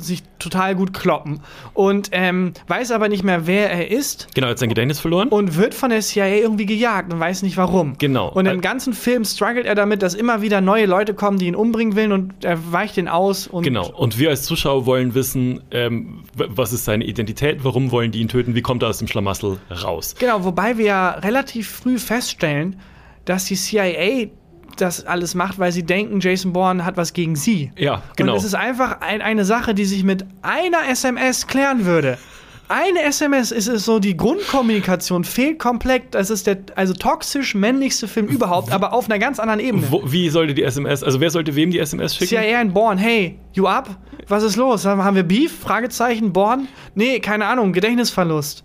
sich total gut kloppen und ähm, weiß aber nicht mehr, wer er ist
Genau, er hat sein Gedächtnis verloren.
und wird von der CIA irgendwie gejagt und weiß nicht warum.
Genau.
Und im
Äh,
ganzen Film struggelt er damit, dass immer wieder neue Leute kommen, die ihn umbringen wollen und er weicht den aus. Und
Genau. Und wir als Zuschauer wollen wissen, ähm, was ist seine Identität, warum wollen die ihn töten, wie kommt er aus dem Schlamassel raus.
Genau, wobei wir ja relativ früh feststellen, dass die CIA das alles macht, weil sie denken, Jason Bourne hat was gegen sie.
Ja, genau.
Und es ist einfach ein, eine Sache, die sich mit einer SMS klären würde. Eine SMS ist es so, die Grundkommunikation fehlt komplett. Das ist der also toxisch männlichste Film überhaupt, aber auf einer ganz anderen Ebene.
Wo, wie sollte die SMS, also wer sollte wem die SMS schicken?
CIA in Born, hey, you up? Was ist los? Haben wir Beef? Fragezeichen, Born? Nee, keine Ahnung, Gedächtnisverlust.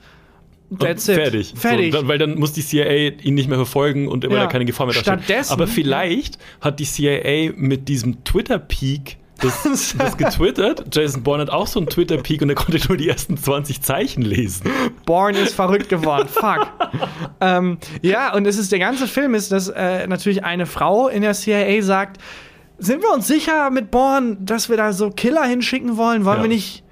That's it.
Fertig.
Fertig.
So, dann, weil dann muss die CIA ihn nicht mehr verfolgen und immer
Ja.
da keine Gefahr mehr darstellen.
Stattdessen-
Aber vielleicht hat die CIA mit diesem Twitter-Peak das, das getwittert. Jason Bourne hat auch so einen Twitter-Peak und er konnte nur die ersten 20 Zeichen lesen.
Born ist verrückt geworden. Fuck. ähm, ja, und es ist der ganze Film ist, dass äh, natürlich eine Frau in der CIA sagt, sind wir uns sicher mit Born, dass wir da so Killer hinschicken wollen? Wollen
Ja.
wir nicht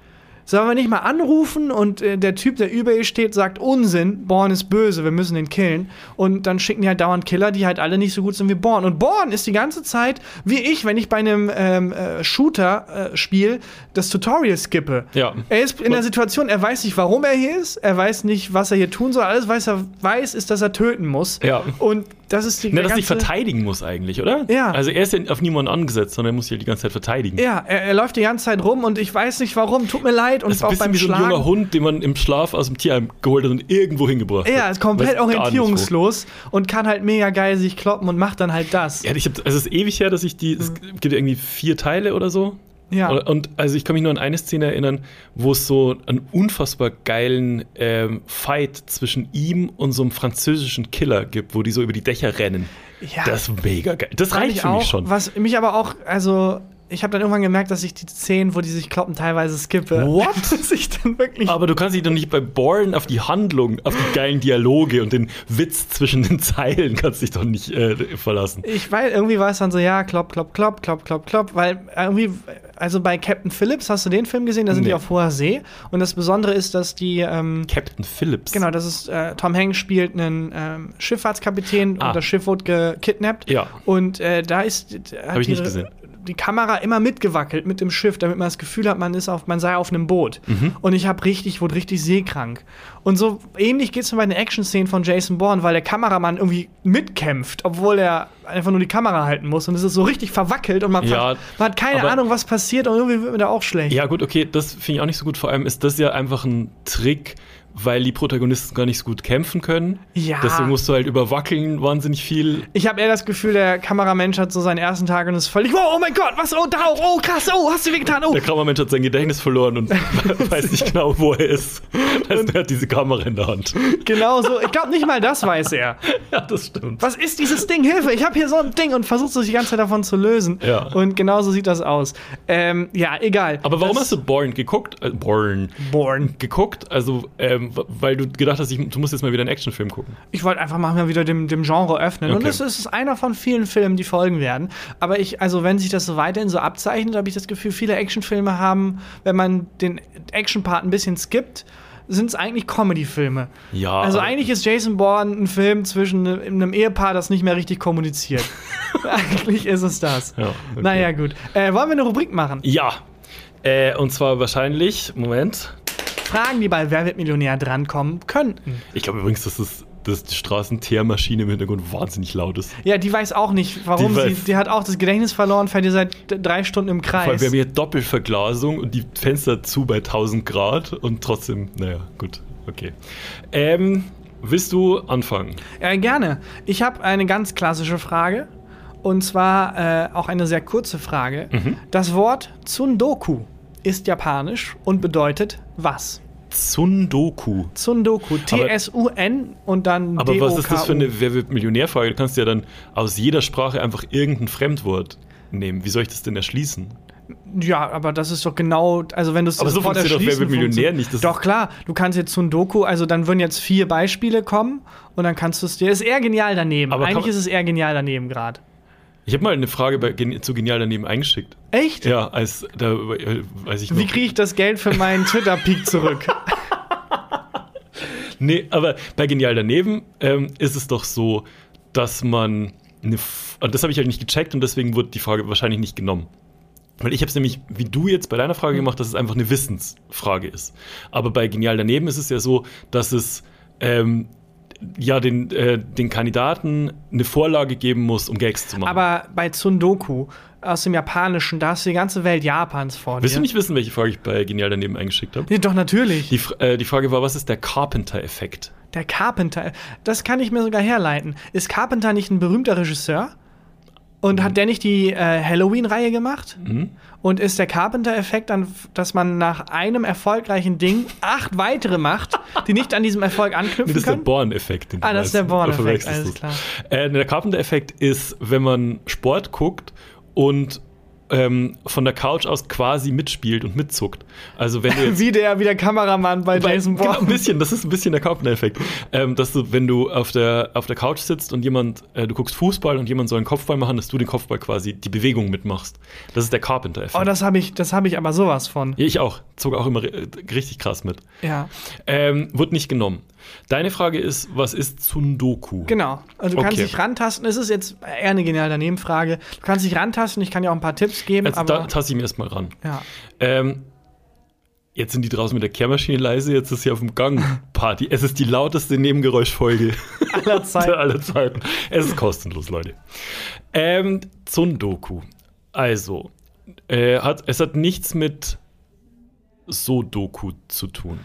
Sollen wir nicht mal anrufen und äh, der Typ, der über ihr steht, sagt Unsinn, Born ist böse, wir müssen den killen. Und dann schicken die halt dauernd Killer, die halt alle nicht so gut sind wie Born. Und Born ist die ganze Zeit, wie ich, wenn ich bei einem ähm, äh, Shooter-Spiel das Tutorial skippe.
Ja.
Er ist in der Situation, er weiß nicht, warum er hier ist, er weiß nicht, was er hier tun soll. Alles, was er weiß, ist, dass er töten muss.
Ja.
Und das ist die
Na, dass
ganze,
sich verteidigen muss eigentlich, oder?
Ja.
Also er ist ja auf niemanden angesetzt, sondern er muss sich ja die ganze Zeit verteidigen.
Ja, er, er läuft die ganze Zeit rum und ich weiß nicht warum, tut mir leid. Und
Das ist
auch beim
wie so ein
Schlagen.
junger Hund, den man im Schlaf aus dem Tierheim geholt hat und irgendwo hingebracht hat.
Ja, ist komplett orientierungslos und kann halt mega geil sich kloppen und macht dann halt das.
Ja, ich hab, also es ist ewig her, dass ich die, es gibt irgendwie vier Teile oder so.
Ja.
Und, also ich kann mich nur an eine Szene erinnern, wo es so einen unfassbar geilen ähm, Fight zwischen ihm und so einem französischen Killer gibt, wo die so über die Dächer rennen.
Ja.
Das ist mega geil. Das reicht
ich
für mich schon.
Was mich aber auch, also ich habe dann irgendwann gemerkt, dass ich die Szenen, wo die sich kloppen, teilweise skippe.
What?
dass ich dann wirklich.
Aber du kannst dich doch nicht bei Born auf die Handlung, auf die geilen Dialoge und den Witz zwischen den Zeilen kannst dich doch nicht äh, verlassen.
Ich weiß, irgendwie war es dann so, ja, klopp, klopp, klopp, klopp, klopp, klopp, weil irgendwie, also bei Captain Phillips, hast du den Film gesehen? Da sind
Nee.
die auf hoher See. Und das Besondere ist, dass die, ähm,
Captain Phillips.
genau, das ist, äh, Tom Hanks spielt einen ähm, Schifffahrtskapitän
Ah.
und das Schiff wurde gekidnappt.
Ja.
Und äh, da ist, hat
Hab ich nicht gesehen.
Die Kamera immer mitgewackelt mit dem Schiff, damit man das Gefühl hat, man ist auf, man sei auf einem Boot.
Mhm.
Und ich habe richtig, wurde richtig seekrank. Und so ähnlich geht es mir bei den Action-Szenen von Jason Bourne, weil der Kameramann irgendwie mitkämpft, obwohl er einfach nur die Kamera halten muss. Und es ist so richtig verwackelt und man,
Ja,
ver- man hat keine
aber-
Ahnung, was passiert und irgendwie wird mir da auch schlecht.
Ja, gut, okay, das finde ich auch nicht so gut. Vor allem ist das ja einfach ein Trick, weil die Protagonisten gar nicht so gut kämpfen können.
Ja.
Deswegen musst du halt überwackeln wahnsinnig viel.
Ich habe eher das Gefühl, der Kameramensch hat so seinen ersten Tag und ist völlig, wow, oh mein Gott, was, oh, da, oh, krass, oh, hast du wehgetan, oh.
Der Kameramensch hat sein Gedächtnis verloren und weiß nicht genau, wo er ist. Also er hat diese Kamera in der Hand.
Genau so. Ich glaube, nicht mal das weiß er.
Ja, das stimmt.
Was ist dieses Ding? Hilfe, ich habe hier so ein Ding und versucht sich die ganze Zeit davon zu lösen.
Ja.
Und genauso sieht das aus. Ähm, ja, egal.
Aber warum
das,
hast du Born geguckt? Äh, Born.
Born?
Geguckt? Also, ähm, weil du gedacht hast, ich, du musst jetzt mal wieder einen Actionfilm gucken.
Ich wollte einfach mal wieder dem, dem Genre öffnen. Und
Okay.
es ist einer von vielen Filmen, die folgen werden. Aber ich, also wenn sich das so weiterhin so abzeichnet, habe ich das Gefühl, viele Actionfilme haben, wenn man den Action-Part ein bisschen skippt, sind es eigentlich Comedy-Filme.
Ja,
Also eigentlich ist Jason Bourne ein Film zwischen ne- einem Ehepaar, das nicht mehr richtig kommuniziert. eigentlich ist es das.
Ja, okay.
Naja, gut. Äh, wollen wir eine Rubrik machen?
Ja. Äh, und zwar wahrscheinlich, Moment.
Fragen, die bei Wer wird Millionär drankommen könnten.
Ich glaube übrigens, dass, das, dass die Straßenteermaschine im Hintergrund wahnsinnig laut ist.
Ja, die weiß auch nicht, warum
Die
sie. Die hat auch das Gedächtnis verloren, fährt ihr seit drei Stunden im Kreis.
wir haben hier Doppelverglasung und die Fenster zu bei 1000 Grad und trotzdem, naja, gut, okay. Ähm, willst du anfangen?
Ja, gerne. Ich habe eine ganz klassische Frage. Und zwar äh, auch eine sehr kurze Frage.
Mhm.
Das Wort Tsundoku ist japanisch und bedeutet was?
Tsundoku.
Tsundoku. T-S-U-N und dann
Aber was ist das für eine Wer wird Millionärfrage? Du kannst ja dann aus jeder Sprache einfach irgendein Fremdwort nehmen. Wie soll ich das denn erschließen?
Ja, aber das ist doch genau, also wenn du es
Aber so funktioniert doch Wer wird Millionär nicht, das
Doch klar, du kannst jetzt Tsundoku, also dann würden jetzt vier Beispiele kommen und dann kannst du es dir. Ist eher genial daneben.
Aber
Eigentlich ist es eher genial daneben gerade.
Ich habe mal eine Frage bei, zu Genial daneben eingeschickt.
Echt?
Ja, als da äh, weiß ich noch.
Wie kriege ich das Geld für meinen Twitter-Peak zurück?
Nee, aber bei Genial daneben ähm, ist es doch so, dass man eine. F und das habe ich halt nicht gecheckt und deswegen wurde die Frage wahrscheinlich nicht genommen. Weil ich habe es nämlich, wie du jetzt bei deiner Frage gemacht, dass es einfach eine Wissensfrage ist. Aber bei Genial daneben ist es ja so, dass es ähm, ja den, äh, den Kandidaten eine Vorlage geben muss, um Gags zu machen.
Aber bei Tsundoku aus dem Japanischen, da hast du die ganze Welt Japans vor dir.
Willst du nicht wissen, welche Frage ich bei Genial daneben eingeschickt habe?
Nee, doch, natürlich.
Die, äh, die Frage war, was ist der Carpenter-Effekt?
Der Carpenter, das kann ich mir sogar herleiten. Ist Carpenter nicht ein berühmter Regisseur? Und hat der nicht die äh, Halloween-Reihe gemacht?
Mhm.
Und ist der Carpenter-Effekt dann, dass man nach einem erfolgreichen Ding acht weitere macht, die nicht an diesem Erfolg anknüpfen
das ist der
können?
Born-Effekt.
Ah, das ist der. Born-Effekt, alles
es.
klar.
Äh, der Carpenter-Effekt ist, wenn man Sport guckt und ähm, von der Couch aus quasi mitspielt und mitzuckt. Also wenn du
Wie der, wie der Kameramann bei Jason
genau,
Bourne.
ein bisschen, das ist ein bisschen der Carpenter-Effekt. Ähm, dass du, wenn du auf der, auf der Couch sitzt und jemand, äh, du guckst Fußball und jemand soll einen Kopfball machen, dass du den Kopfball quasi die Bewegung mitmachst. Das ist der Carpenter-Effekt.
Oh, das habe ich, das hab ich aber sowas von.
ja, ich auch. Zog auch immer richtig krass mit.
Ja,
Ähm, wird nicht genommen. Deine Frage ist, was ist Tsundoku?
genau. Also du kannst
Okay.
dich rantasten. Es ist jetzt eher eine genial daneben Frage. Du kannst dich rantasten. Ich kann dir auch ein paar Tipps geben.
Jetzt da
aber
taste ich mir erstmal ran.
ja.
Ähm, jetzt sind die draußen mit der Kehrmaschine leise, jetzt ist sie auf dem Gang Party. Es ist die lauteste Nebengeräuschfolge
aller Zeit.
aller Zeiten. Es ist kostenlos, Leute. Ähm, Tsundoku. Also, äh, hat, es hat nichts mit Sodoku zu tun.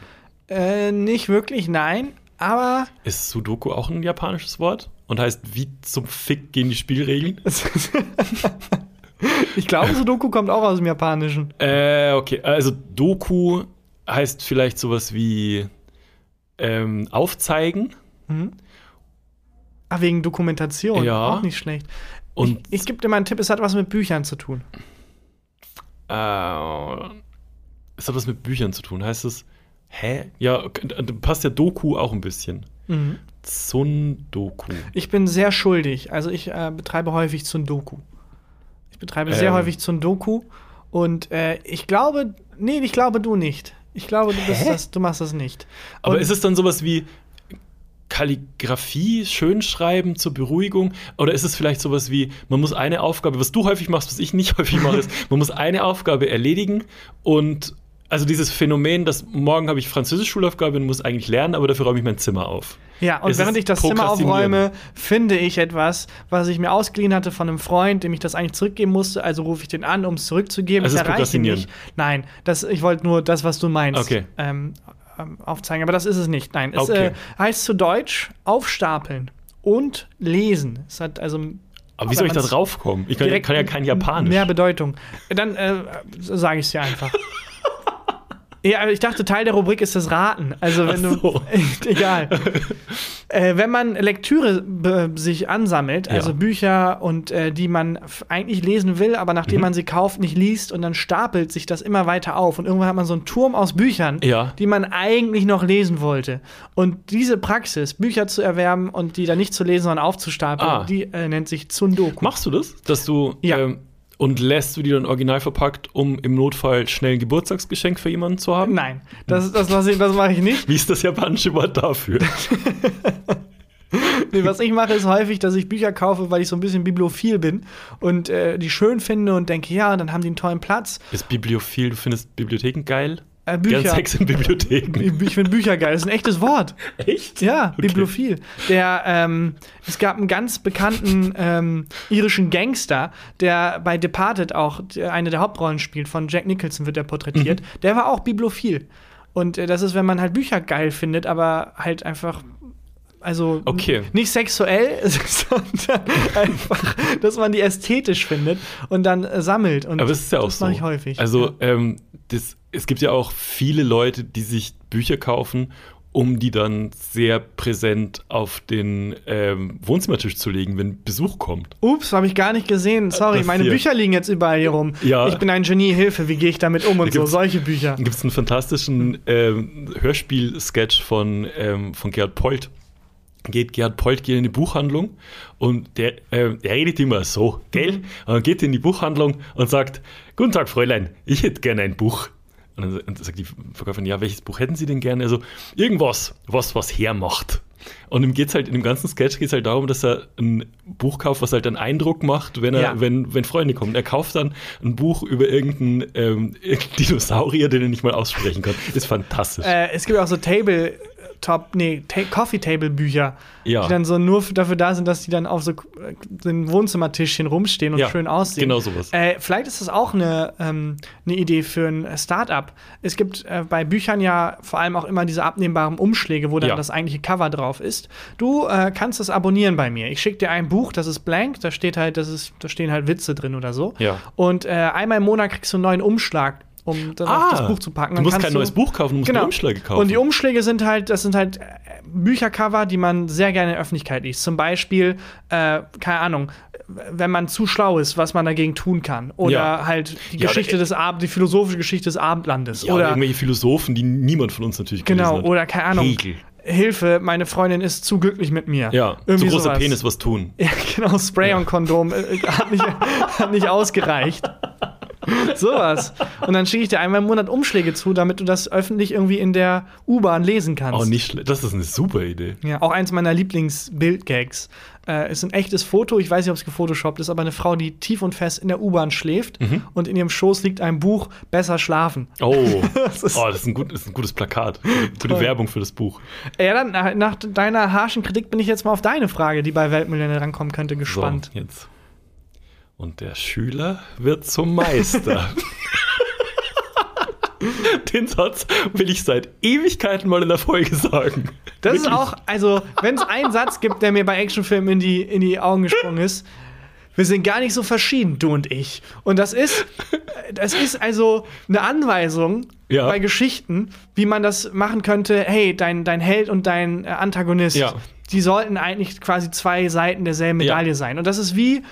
Äh, nicht wirklich, nein. Aber
Ist Sudoku auch ein japanisches Wort? Und heißt, wie zum Fick gehen die Spielregeln?
ich glaube, Sudoku kommt auch aus dem Japanischen.
Äh, okay. Also Doku heißt vielleicht sowas wie ähm, aufzeigen.
Ah, wegen Dokumentation.
Ja.
Auch nicht schlecht.
Und
ich ich gebe dir mal einen Tipp, es hat was mit Büchern zu tun.
äh, es hat was mit Büchern zu tun. Heißt es, hä? Ja, passt ja Doku auch ein bisschen.
Mhm.
Tsundoku.
Ich bin sehr schuldig. Also ich äh, betreibe häufig Tsundoku. Ich betreibe sehr
Ähm.
häufig Tsundoku. Und äh, ich glaube, nee, ich glaube du nicht. Ich glaube, du, das, du machst das nicht.
Aber
Und-
ist es dann sowas wie Kalligrafie, Schönschreiben zur Beruhigung? Oder ist es vielleicht sowas wie, man muss eine Aufgabe, was du häufig machst, was ich nicht häufig mache, ist, man muss eine Aufgabe erledigen und also dieses Phänomen, dass morgen habe ich Französisch-Schulaufgabe und muss eigentlich lernen, aber dafür räume ich mein Zimmer auf.
Ja, und
Es
während ich das Zimmer aufräume, finde ich etwas, was ich mir ausgeliehen hatte von einem Freund, dem ich das eigentlich zurückgeben musste. Also rufe ich den an, um es zurückzugeben.
Also
ich
ist
erreiche nicht. Nein, das, ich wollte nur das, was du meinst,
Okay.
ähm, ähm, aufzeigen. Aber das ist es nicht. Nein, es
Okay.
äh, heißt zu Deutsch aufstapeln und lesen. Es hat also
Aber wie soll ich da
Wenn man's
drauf kommen? Ich kann, kann ja kein Japanisch.
Mehr Bedeutung. Dann äh, sage ich es dir einfach. Ja, aber ich dachte, Teil der Rubrik ist das Raten. Also wenn
Ach so.
du. egal. äh, wenn man Lektüre be- sich ansammelt, also
Ja.
Bücher und äh, die man eigentlich lesen will, aber nachdem
Mhm.
man sie kauft, nicht liest und dann stapelt sich das immer weiter auf. Und irgendwann hat man so einen Turm aus Büchern,
Ja.
die man eigentlich noch lesen wollte. Und diese Praxis, Bücher zu erwerben und die dann nicht zu lesen, sondern aufzustapeln,
Ah.
die äh, nennt sich Tsundoku.
Machst du das? Dass du
Ja.
ähm, und lässt du die dann original verpackt, um im Notfall schnell ein Geburtstagsgeschenk für jemanden zu haben?
Nein, das, das, ich- das mache ich nicht.
Wie ist das japanische Wort dafür?
Nee, was ich mache, ist häufig, dass ich Bücher kaufe, weil ich so ein bisschen bibliophil bin und äh, die schön finde und denke, ja, dann haben die einen tollen Platz.
Ist Bibliophil, du findest Bibliotheken geil?
Äh, Bücher.
Sex in Bibliotheken.
Ich, finde Bücher geil. Das ist ein echtes Wort.
Echt?
Ja,
Okay.
bibliophil. Der, ähm, es gab einen ganz bekannten ähm, irischen Gangster, der bei Departed auch eine der Hauptrollen spielt. Von Jack Nicholson wird er porträtiert.
Mhm.
Der war auch bibliophil. Und äh, das ist, wenn man halt Bücher geil findet, aber halt einfach. Also
Okay.
nicht sexuell, sondern einfach, dass man die ästhetisch findet und dann äh, sammelt. Und
Aber es ist ja auch
das
so.
mache ich häufig.
Also,
ja.
ähm, das, es gibt ja auch viele Leute, die sich Bücher kaufen, um die dann sehr präsent auf den ähm, Wohnzimmertisch zu legen, wenn Besuch kommt.
Ups, habe ich gar nicht gesehen. Sorry,
passiert.
meine Bücher liegen jetzt überall hier rum.
Ja.
Ich bin ein Genie, Hilfe, wie gehe ich damit um und so,
gibt's-
solche Bücher.
Da gibt es einen fantastischen ähm, Hörspiel-Sketch von, ähm, von Gerhard Polt. Geht Gerhard Polt geht in die Buchhandlung und der, ähm, der redet immer so, gell?
Mhm.
Und dann geht in die Buchhandlung und sagt: Guten Tag, Fräulein, ich hätte gerne ein Buch. Und dann, und dann sagt die Verkäuferin: Ja, welches Buch hätten Sie denn gerne? Also, irgendwas, was was hermacht. Und ihm geht's halt, in dem ganzen Sketch geht es halt darum, dass er ein Buch kauft, was halt einen Eindruck macht, wenn, er,
Ja.
wenn, wenn Freunde kommen. Er kauft dann ein Buch über irgendeinen, ähm, Dinosaurier, den er nicht mal aussprechen kann. Ist fantastisch.
Äh, es gibt auch so Tabletop, nee, Ta Coffee Table Bücher,
Ja.
die dann so nur dafür da sind, dass die dann auf so äh, den Wohnzimmertischchen rumstehen und
Ja,
schön aussehen.
genau sowas.
Äh, vielleicht ist das auch eine, ähm, eine Idee für ein Startup. Es gibt äh, bei Büchern ja vor allem auch immer diese abnehmbaren Umschläge, wo dann
Ja.
das eigentliche Cover drauf ist. Du äh, kannst das abonnieren bei mir. Ich schicke dir ein Buch, das ist blank, da steht halt, das ist, da stehen halt Witze drin oder so.
Ja.
Und äh, einmal im Monat kriegst du einen neuen Umschlag, um dann auf das Buch zu packen.
Ah, Du
Dann
musst kein neues Buch kaufen, du musst
Genau.
Umschläge kaufen.
Und die Umschläge sind halt, das sind halt äh, Büchercover, die man sehr gerne in der Öffentlichkeit liest. Zum Beispiel, äh, keine Ahnung, wenn man zu schlau ist, was man dagegen tun kann. Oder
Ja.
halt die
Ja,
Geschichte
oder-
des Abend, die philosophische Geschichte des Abendlandes.
ja, oder
oder
irgendwelche Philosophen, die niemand von uns natürlich gelesen
genau,
hat.
oder keine Ahnung.
Hegel.
Hilfe, meine Freundin ist zu glücklich mit mir.
Ja,
Irgendwie
zu großer
sowas.
Penis was tun.
Ja, genau, Spray und Kondom äh, hat, nicht, hat nicht ausgereicht. Sowas. Und dann schicke ich dir einmal im Monat Umschläge zu, damit du das öffentlich irgendwie in der U-Bahn lesen kannst.
Oh, nicht schlecht. Das ist eine super Idee.
Ja, auch eins meiner Lieblingsbildgags. Äh, ist ein echtes Foto, ich weiß nicht, ob es gefotoshoppt ist, aber eine Frau, die tief und fest in der U-Bahn schläft und in ihrem Schoß liegt ein Buch Besser schlafen.
Oh,
Das ist-
oh das, ist ein gut, ist ein gutes Plakat. Gute
Toll.
Werbung für das Buch.
Ja, dann nach, nach deiner harschen Kritik bin ich jetzt mal auf deine Frage, die bei Weltmillionär rankommen könnte, gespannt.
So, jetzt. Und der Schüler wird zum Meister. Den Satz will ich seit Ewigkeiten mal in der Folge sagen.
Das ist
Wirklich.
auch, also, wenn es einen Satz gibt, der mir bei Actionfilmen in die, in die Augen gesprungen ist, wir sind gar nicht so verschieden, du und ich. Und das ist, das ist also eine Anweisung
Ja.
bei Geschichten, wie man das machen könnte. Hey, dein, dein Held und dein äh, Antagonist,
Ja.
die sollten eigentlich quasi zwei Seiten derselben
Ja.
Medaille sein. Und das ist wie,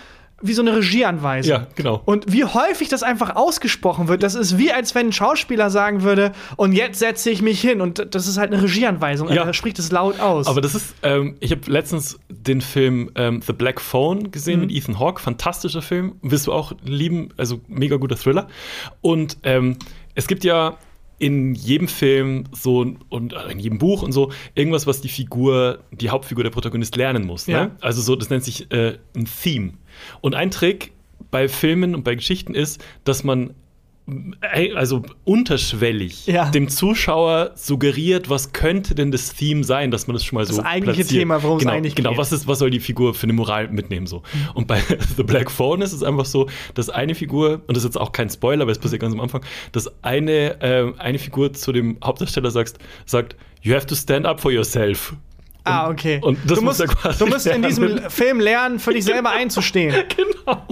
wie so eine Regieanweisung.
Ja, genau.
Und wie häufig das einfach ausgesprochen wird, das ist wie, als wenn ein Schauspieler sagen würde, und jetzt setze ich mich hin. Und das ist halt eine Regieanweisung.
Ja.
Er spricht es laut aus.
Aber das ist, ähm, ich habe letztens den Film ähm, The Black Phone gesehen
Mhm.
mit Ethan Hawke, fantastischer Film, wirst du auch lieben, also mega guter Thriller. Und ähm, es gibt ja in jedem Film so und in jedem Buch und so irgendwas, was die Figur, die Hauptfigur, der Protagonist lernen muss.
Ja.
Ne? Also so, das nennt sich äh, ein Theme. Und ein Trick bei Filmen und bei Geschichten ist, dass man äh, also unterschwellig
Ja.
dem Zuschauer suggeriert, was könnte denn das Theme sein, dass man das schon mal so
Das eigentliche
platziert.
Thema, worum es
genau,
eigentlich
genau,
geht.
was ist, was soll die Figur für eine Moral mitnehmen so? Und bei The Black Phone ist es einfach so, dass eine Figur und das ist jetzt auch kein Spoiler, weil es passiert ganz am Anfang, dass eine äh, eine Figur zu dem Hauptdarsteller sagt, sagt, you have to stand up for yourself.
ah, okay.
und das
du
muss
musst,
er quasi
du musst in diesem
lernen.
Film lernen, für dich selber einzustehen.
Genau.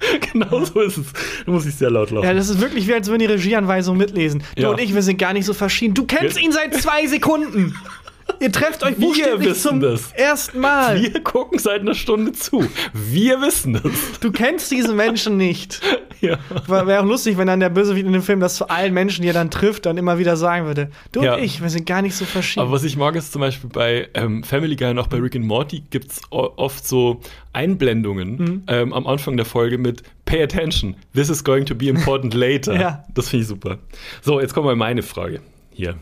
genau so ist es. Da muss ich sehr laut lachen.
Ja, das ist wirklich wie, als würden die Regieanweisungen mitlesen. Du
Ja.
und ich, wir sind gar nicht so verschieden. Du kennst
Wir-
ihn seit zwei Sekunden. Ihr trefft euch
Wir
buchstäblich
wissen
zum
das.
ersten Mal.
Wir gucken seit einer Stunde zu. Wir wissen es.
Du kennst diesen Menschen nicht.
Ja.
Wäre auch lustig, wenn dann der Bösewicht in dem Film das zu allen Menschen, die er dann trifft, dann immer wieder sagen würde: Du
Ja.
und ich, wir sind gar nicht so verschieden.
Aber was ich mag, ist zum Beispiel bei ähm, Family Guy und auch bei Rick and Morty gibt es oft so Einblendungen
Mhm.
ähm, am Anfang der Folge mit Pay attention, this is going to be important later.
Ja.
Das finde ich super. So, jetzt kommt mal meine Frage hier.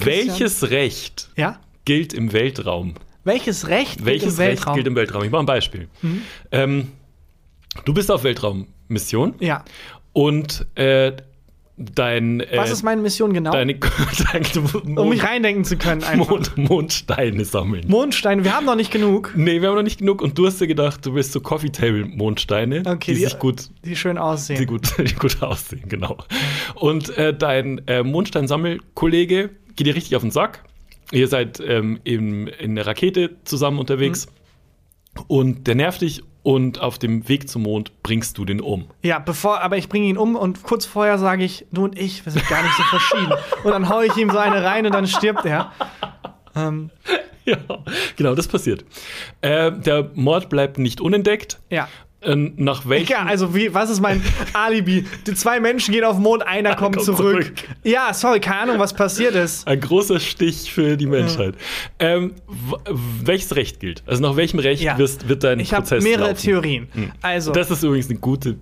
Welches Recht
ja?
gilt im Weltraum?
Welches Recht gilt
Welches
im
Recht
Weltraum? Mhm.
gilt im Weltraum? Ich mache ein Beispiel. Ähm, du bist auf Weltraummission
ja.
und äh, dein. Äh,
Was ist meine Mission genau?
deine, deine
um mich reindenken zu können. Einfach.
Mond, Mondsteine sammeln.
Mondsteine, wir haben noch nicht genug.
Nee, wir haben noch nicht genug. Und du hast dir gedacht, du willst so Coffee Table Mondsteine,
Okay,
die,
die-
sich gut,
Die schön aussehen.
die gut, die gut aussehen, genau. Und äh, dein äh, Mondsteinsammelkollege geht dir richtig auf den Sack. Ihr seid ähm, in, in der Rakete zusammen unterwegs
Mhm.
und der nervt dich und auf dem Weg zum Mond bringst du den um.
Ja, bevor, aber ich bringe ihn um und kurz vorher sage ich, du und ich, wir sind gar nicht so verschieden. und dann haue ich ihm so eine rein und dann stirbt er. Ähm,
Ja, genau, das passiert. Äh, der Mord bleibt nicht unentdeckt.
ja.
Ähm, nach welchem
Ja, also wie, was ist mein Alibi? Die zwei Menschen gehen auf den Mond, einer kommt,
kommt
zurück.
zurück.
Ja, sorry, keine Ahnung, was passiert ist.
Ein großer Stich für die Menschheit. Ähm, w- welches Recht gilt? Also nach welchem Recht
Ja.
wirst, wird dein
Ich habe
Prozess
mehrere
laufen?
Theorien. Also,
Das ist übrigens eine gute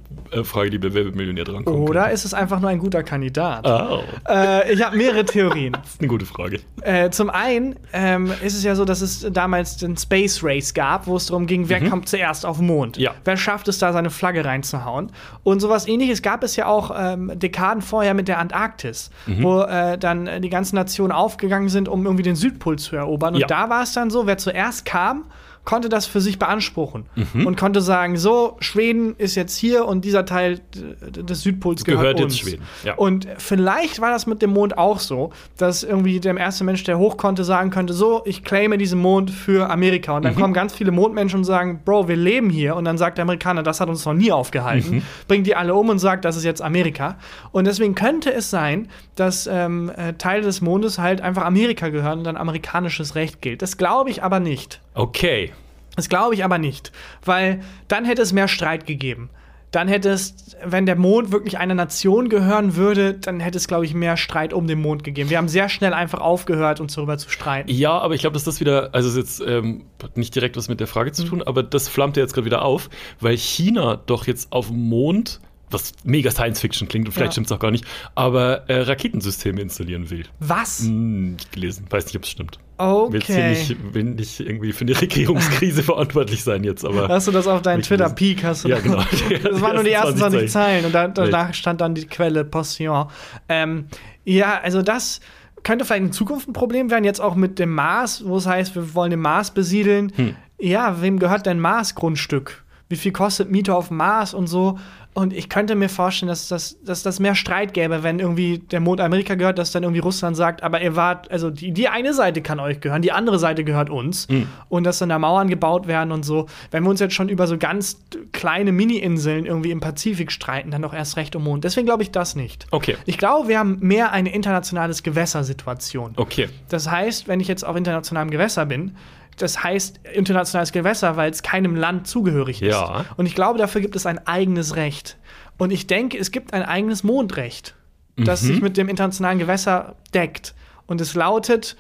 Frage, die bei Millionär drankommt.
oder ist es einfach nur ein guter Kandidat?
Oh,
Äh, ich habe mehrere Theorien.
das ist eine gute Frage.
Äh, zum einen ähm, ist es ja so, dass es damals den Space Race gab, wo es darum ging, wer kommt zuerst auf den Mond.
Mhm. Ja.
Wer schafft es da, seine Flagge reinzuhauen. Und sowas ähnliches gab es ja auch ähm, Dekaden vorher mit der Antarktis,
Mhm.
wo äh, dann äh, die ganzen Nationen aufgegangen sind, um irgendwie den Südpol zu erobern. Und
Ja.
da war es dann so, wer zuerst kam, konnte das für sich beanspruchen
Mhm.
und konnte sagen, so, Schweden ist jetzt hier und dieser Teil des Südpols gehört,
Gehört
uns.
Schweden, ja.
Und vielleicht war das mit dem Mond auch so, dass irgendwie der erste Mensch, der hoch konnte, sagen könnte, so, ich claime diesen Mond für Amerika. Und dann kommen ganz viele Mondmenschen und sagen, Bro, wir leben hier. Und dann sagt der Amerikaner, das hat uns noch nie aufgehalten. Bringt die alle um und sagt, das ist jetzt Amerika. Und deswegen könnte es sein, dass ähm, äh, Teile des Mondes halt einfach Amerika gehören und dann amerikanisches Recht gilt. Das glaube ich aber nicht.
Okay.
Das glaube ich aber nicht, weil dann hätte es mehr Streit gegeben. Dann hätte es, wenn der Mond wirklich einer Nation gehören würde, dann hätte es, glaube ich, mehr Streit um den Mond gegeben. Wir haben sehr schnell einfach aufgehört, uns darüber zu streiten.
Ja, aber ich glaube, dass das wieder, also jetzt ähm, hat nicht direkt was mit der Frage
Mhm.
zu tun, aber das flammt ja jetzt gerade wieder auf, weil China doch jetzt auf dem Mond, was mega Science Fiction klingt und vielleicht
Ja.
stimmt es auch gar nicht, aber äh, Raketensysteme installieren will.
Was?
Hm, nicht gelesen, weiß nicht, ob es stimmt. Will jetzt hier
Okay.
nicht, will nicht irgendwie für die Regierungskrise verantwortlich sein jetzt, aber.
Hast du das auf deinen. Twitter-Peak? Hast du
Ja,
das-
genau.
Das waren nur die ersten 20 Zeilen und da, danach stand dann die Quelle Postillon. Ähm, ja, also das könnte vielleicht in Zukunft ein Problem werden, jetzt auch mit dem Mars, wo es heißt, wir wollen den Mars besiedeln.
Hm.
Ja, wem gehört denn Mars-Grundstück? Wie viel kostet Miete auf dem Mars und so? Und ich könnte mir vorstellen, dass das, dass mehr Streit gäbe, wenn irgendwie der Mond Amerika gehört, dass dann irgendwie Russland sagt, aber ihr wart, also die, die eine Seite kann euch gehören, die andere Seite gehört uns. Und dass dann da Mauern gebaut werden und so. Wenn wir uns jetzt schon über so ganz kleine Mini-Inseln irgendwie im Pazifik streiten, dann doch erst recht um Mond. Deswegen glaube ich das nicht.
Okay.
Ich glaube, wir haben mehr eine internationales Gewässersituation.
Okay.
Das heißt, wenn ich jetzt auf internationalem Gewässer bin, das heißt internationales Gewässer, weil es keinem Land zugehörig ist.
Ja.
Und ich glaube, dafür gibt es ein eigenes Recht. Und ich denke, es gibt ein eigenes Mondrecht, das sich mit dem internationalen Gewässer deckt. Und es lautet,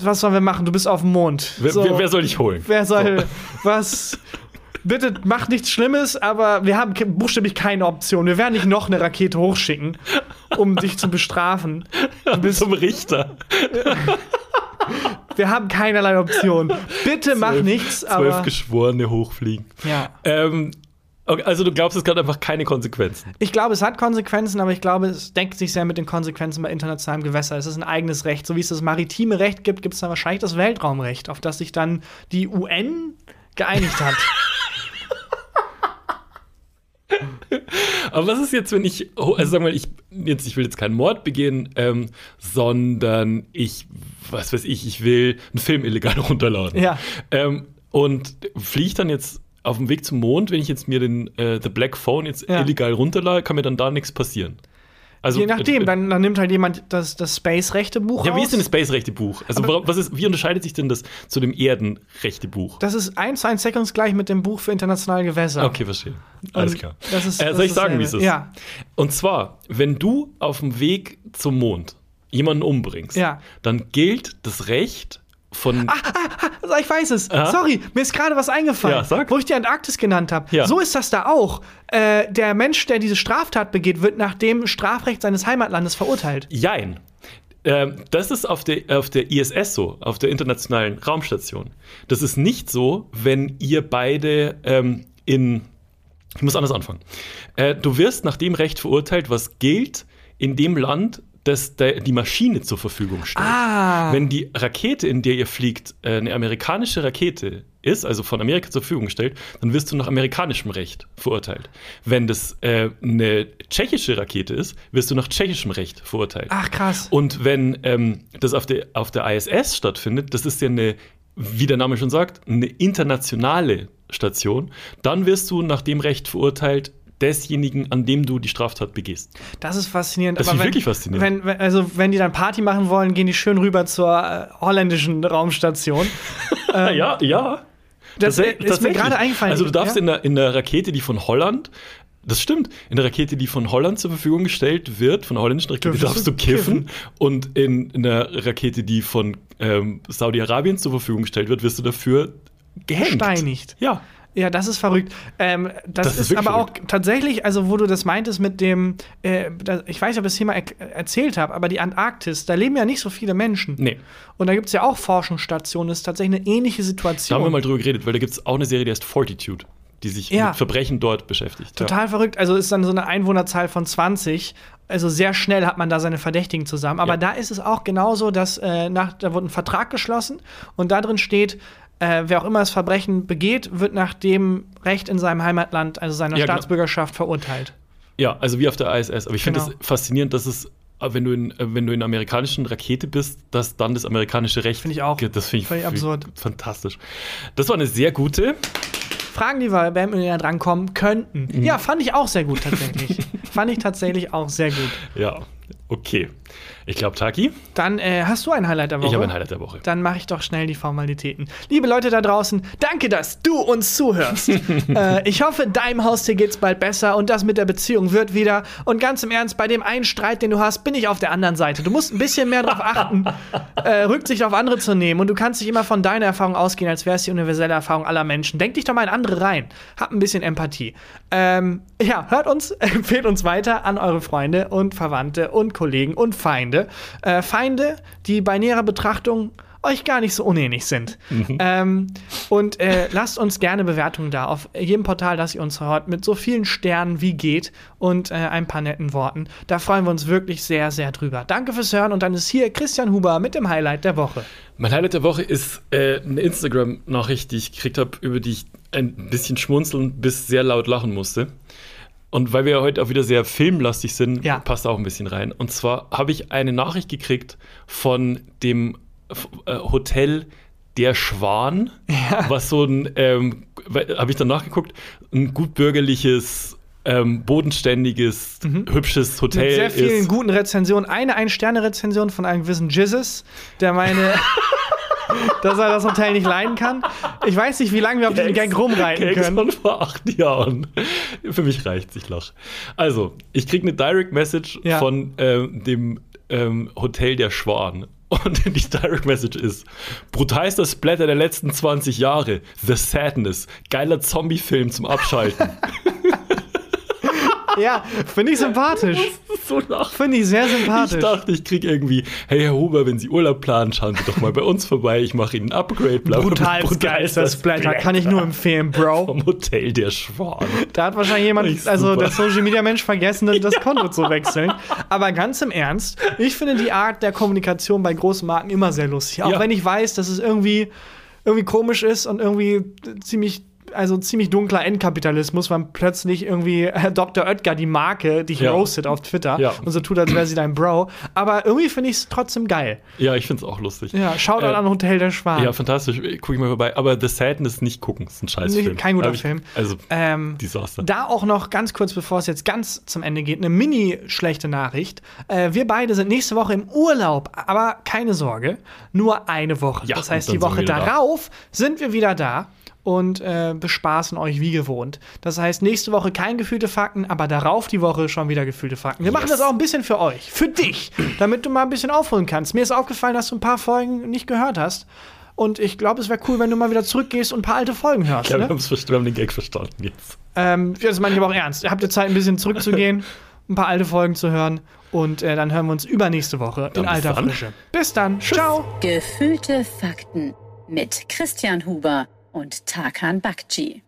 was sollen wir machen? Du bist auf dem Mond.
Wer,
So.
wer, soll dich holen?
Wer soll was? Bitte macht nichts Schlimmes, aber wir haben buchstäblich keine Option. Wir werden nicht noch eine Rakete hochschicken, um dich zu bestrafen. Du bist,
Zum Richter.
wir haben keinerlei Option. Bitte mach
Zwölf-
nichts,
Zwölf Geschworene hochfliegen.
ja.
Ähm, okay, also du glaubst, es hat einfach keine Konsequenzen.
Ich glaube, es hat Konsequenzen, aber ich glaube, es deckt sich sehr mit den Konsequenzen bei internationalem Gewässer. Es ist ein eigenes Recht. So wie es das maritime Recht gibt, gibt es dann wahrscheinlich das Weltraumrecht, auf das sich dann die UN geeinigt hat.
Aber was ist jetzt, wenn ich, oh, also sag mal, ich, jetzt, ich will jetzt keinen Mord begehen, ähm, sondern ich, was weiß ich, ich will einen Film illegal runterladen.
Ja.
Ähm, und fliege ich dann jetzt auf dem Weg zum Mond, wenn ich jetzt mir den äh, The Black Phone jetzt
Ja.
illegal runterlade, kann mir dann da nichts passieren. Also,
Je nachdem,
äh,
dann, dann nimmt halt jemand das, das Space-Rechte-Buch
Ja, wie ist denn das Space-Rechte-Buch? Also,
Aber-
was ist, wie unterscheidet sich denn das zu dem Erden-Rechte-Buch?
Das ist eins zu eins deckungsgleich mit dem Buch für internationale Gewässer.
Okay, verstehe. Alles klar.
das ist-
äh,
das
soll ich sagen, wie es ist?
Ja.
Und zwar, wenn du auf dem Weg zum Mond jemanden umbringst,
Ja.
dann gilt das Recht von.
Also ich weiß es.
Aha.
Sorry, mir ist gerade was eingefallen,
Ja, sag.
wo ich die Antarktis genannt habe.
Ja.
So ist das da auch. Äh, der Mensch, der diese Straftat begeht, wird nach dem Strafrecht seines Heimatlandes verurteilt.
Jein. Ähm, das ist auf der, auf der ISS so, auf der Internationalen Raumstation. Das ist nicht so, wenn ihr beide ähm, in. Ich muss anders anfangen. Äh, du wirst nach dem Recht verurteilt, was gilt in dem Land, das der, die Maschine zur Verfügung stellt.
Ah.
Wenn die Rakete, in der ihr fliegt, äh, eine amerikanische Rakete ist, also von Amerika zur Verfügung stellt, dann wirst du nach amerikanischem Recht verurteilt. Wenn das äh, eine tschechische Rakete ist, wirst du nach tschechischem Recht verurteilt.
Ach krass.
Und wenn ähm, das auf der, auf der ISS stattfindet, das ist ja eine, wie der Name schon sagt, eine internationale Station, dann wirst du nach dem Recht verurteilt desjenigen, an dem du die Straftat begehst.
Das ist faszinierend.
Das ich
wenn-
wirklich faszinierend.
Wenn, also, wenn die dann Party machen wollen, gehen die schön rüber zur äh, holländischen Raumstation. Ähm,
ja, ja.
Das
Tats-
ist mir gerade eingefallen.
Also du darfst
Ja?
in, der, in der Rakete, die von Holland, das stimmt, in der Rakete, die von Holland zur Verfügung gestellt wird, von der holländischen Rakete, darfst
du
du kiffen. Und in, in der Rakete, die von ähm, Saudi-Arabien zur Verfügung gestellt wird, wirst du dafür gehängt.
Gesteinigt.
Ja.
Ja, das ist verrückt. Ähm, das,
Das ist
ist, aber auch
verrückt.
tatsächlich, also wo du das meintest mit dem, äh, da, ich weiß nicht, ob ich das hier mal er erzählt habe, aber die Antarktis, da leben ja nicht so viele Menschen.
Nee.
Und da gibt es ja auch Forschungsstationen, das ist tatsächlich eine ähnliche
Da
Situation.
haben wir mal drüber geredet, weil da gibt es auch eine Serie, die heißt Fortitude, die sich
Ja.
mit Verbrechen dort beschäftigt.
Total verrückt. Also ist dann so eine Einwohnerzahl von 20. Also sehr schnell hat man da seine Verdächtigen zusammen. Aber
Ja.
da ist es auch genauso, dass äh, nach, da wurde ein Vertrag geschlossen und da drin steht, äh, wer auch immer das Verbrechen begeht, wird nach dem Recht in seinem Heimatland, also seiner
Ja, genau.
Staatsbürgerschaft, verurteilt.
Ja, also wie auf der ISS. Aber ich finde es
Genau.
faszinierend, dass es, äh, wenn du, in, äh, wenn du in einer amerikanischen Rakete bist, dass dann das amerikanische Recht.
Finde ich auch.
Das finde ich
Völlig absurd.
Fantastisch. Das war eine sehr gute.
Fragen, die wir beim näher drankommen könnten.
Mhm.
Ja, fand ich auch sehr gut tatsächlich. fand ich tatsächlich auch sehr gut.
Ja, okay. Ich glaube, Taki,
Dann äh, hast du ein Highlight der Woche.
ich habe ein Highlight der Woche.
Dann mache ich doch schnell die Formalitäten. Liebe Leute da draußen, danke, dass du uns zuhörst. äh, ich hoffe, deinem Haustier geht's bald besser und das mit der Beziehung wird wieder. Und ganz im Ernst, bei dem einen Streit, den du hast, bin ich auf der anderen Seite. Du musst ein bisschen mehr darauf achten, äh, Rücksicht auf andere zu nehmen. Und du kannst nicht immer von deiner Erfahrung ausgehen, als wäre es die universelle Erfahrung aller Menschen. Denk dich doch mal in andere rein. Hab ein bisschen Empathie. Ähm, ja, hört uns, empfehlt uns weiter an eure Freunde und Verwandte und Kollegen und Feinde. Äh, Feinde, die bei näherer Betrachtung euch gar nicht so unähnlich sind. Ähm, und äh, lasst uns gerne Bewertungen da auf jedem Portal, das ihr uns hört, mit so vielen Sternen wie geht und äh, ein paar netten Worten. Da freuen wir uns wirklich sehr, sehr drüber. Danke fürs Hören und dann ist hier Christian Huber mit dem Highlight der Woche.
Mein Highlight der Woche ist äh, eine Instagram-Nachricht, die ich gekriegt habe, über die ich ein bisschen schmunzeln bis sehr laut lachen musste. Und weil wir ja heute auch wieder sehr filmlastig sind,
Ja.
passt auch ein bisschen rein. Und zwar habe ich eine Nachricht gekriegt von dem äh, Hotel Der Schwan, was so ein, ähm, habe ich dann nachgeguckt, ein gut bürgerliches, ähm, bodenständiges, hübsches Hotel
Mit sehr vielen
ist.
guten Rezensionen. Eine Ein-Sterne-Rezension von einem gewissen Jizzes, der meine. dass er das Hotel nicht leiden kann. Ich weiß nicht, wie lange wir auf diesem Gang rumreiten
Gag
können.
von vor acht Jahren. Für mich reicht's, ich lach. Also, ich krieg eine Direct Message
Ja.
von ähm, dem ähm, Hotel der Schwan. Und die Direct Message ist: brutalster Splatter der letzten 20 Jahre. The Sadness. Geiler Zombie-Film zum Abschalten.
Ja, finde ich sympathisch.
so.
Finde ich sehr sympathisch.
Ich dachte, ich krieg irgendwie, hey Herr Huber, wenn Sie Urlaub planen, schauen Sie doch mal bei uns vorbei. Ich mache Ihnen ein Upgrade. Bla, bla.
Brutal geilster Splatter, kann ich nur empfehlen, Bro.
Vom Hotel der Schwan.
Da hat wahrscheinlich jemand, also der Social Media Mensch, vergessen, das Konto zu wechseln. Aber ganz im Ernst, ich finde die Art der Kommunikation bei großen Marken immer sehr lustig. Auch
Ja.
wenn ich weiß, dass es irgendwie, irgendwie komisch ist und irgendwie ziemlich also ziemlich dunkler Endkapitalismus, weil plötzlich irgendwie äh, Dr. Oetker die Marke dich
Ja.
roastet auf Twitter
Ja.
und so tut, als wäre sie dein Bro. Aber irgendwie finde ich es trotzdem geil.
Ja, ich finde es auch lustig.
Ja, Shoutout
Äh,
an Hotel der Schwan.
Ja, fantastisch. Gucke ich mal vorbei. Aber The Sadness nicht gucken. Ist ein Scheißfilm.
Nee, kein guter
ich,
Film.
Also,
Ähm,
Desaster.
Da auch noch ganz kurz, bevor es jetzt ganz zum Ende geht, eine mini-schlechte Nachricht. Äh, wir beide sind nächste Woche im Urlaub, aber keine Sorge, nur eine Woche.
Ja,
das heißt, die Woche
wieder da.
darauf sind wir wieder da und äh, bespaßen euch wie gewohnt. Das heißt, nächste Woche kein gefühlte Fakten, aber darauf die Woche schon wieder gefühlte Fakten. Wir machen
Yes.
das auch ein bisschen für euch, für dich, damit du mal ein bisschen aufholen kannst. Mir ist aufgefallen, dass du ein paar Folgen nicht gehört hast. Und ich glaube, es wäre cool, wenn du mal wieder zurückgehst und ein paar alte Folgen hörst.
Ich glaube,
ne?
wir, verstanden, wir haben den Gag verstanden jetzt.
Ähm, das meine ich aber auch ernst. Ihr habt ihr Zeit, ein bisschen zurückzugehen, ein paar alte Folgen zu hören. Und äh, dann hören wir uns übernächste Woche in
Dann bis
alter
dann.
Frische. Bis dann. Ciao.
Gefühlte Fakten mit Christian Huber und Tarkan Bakci.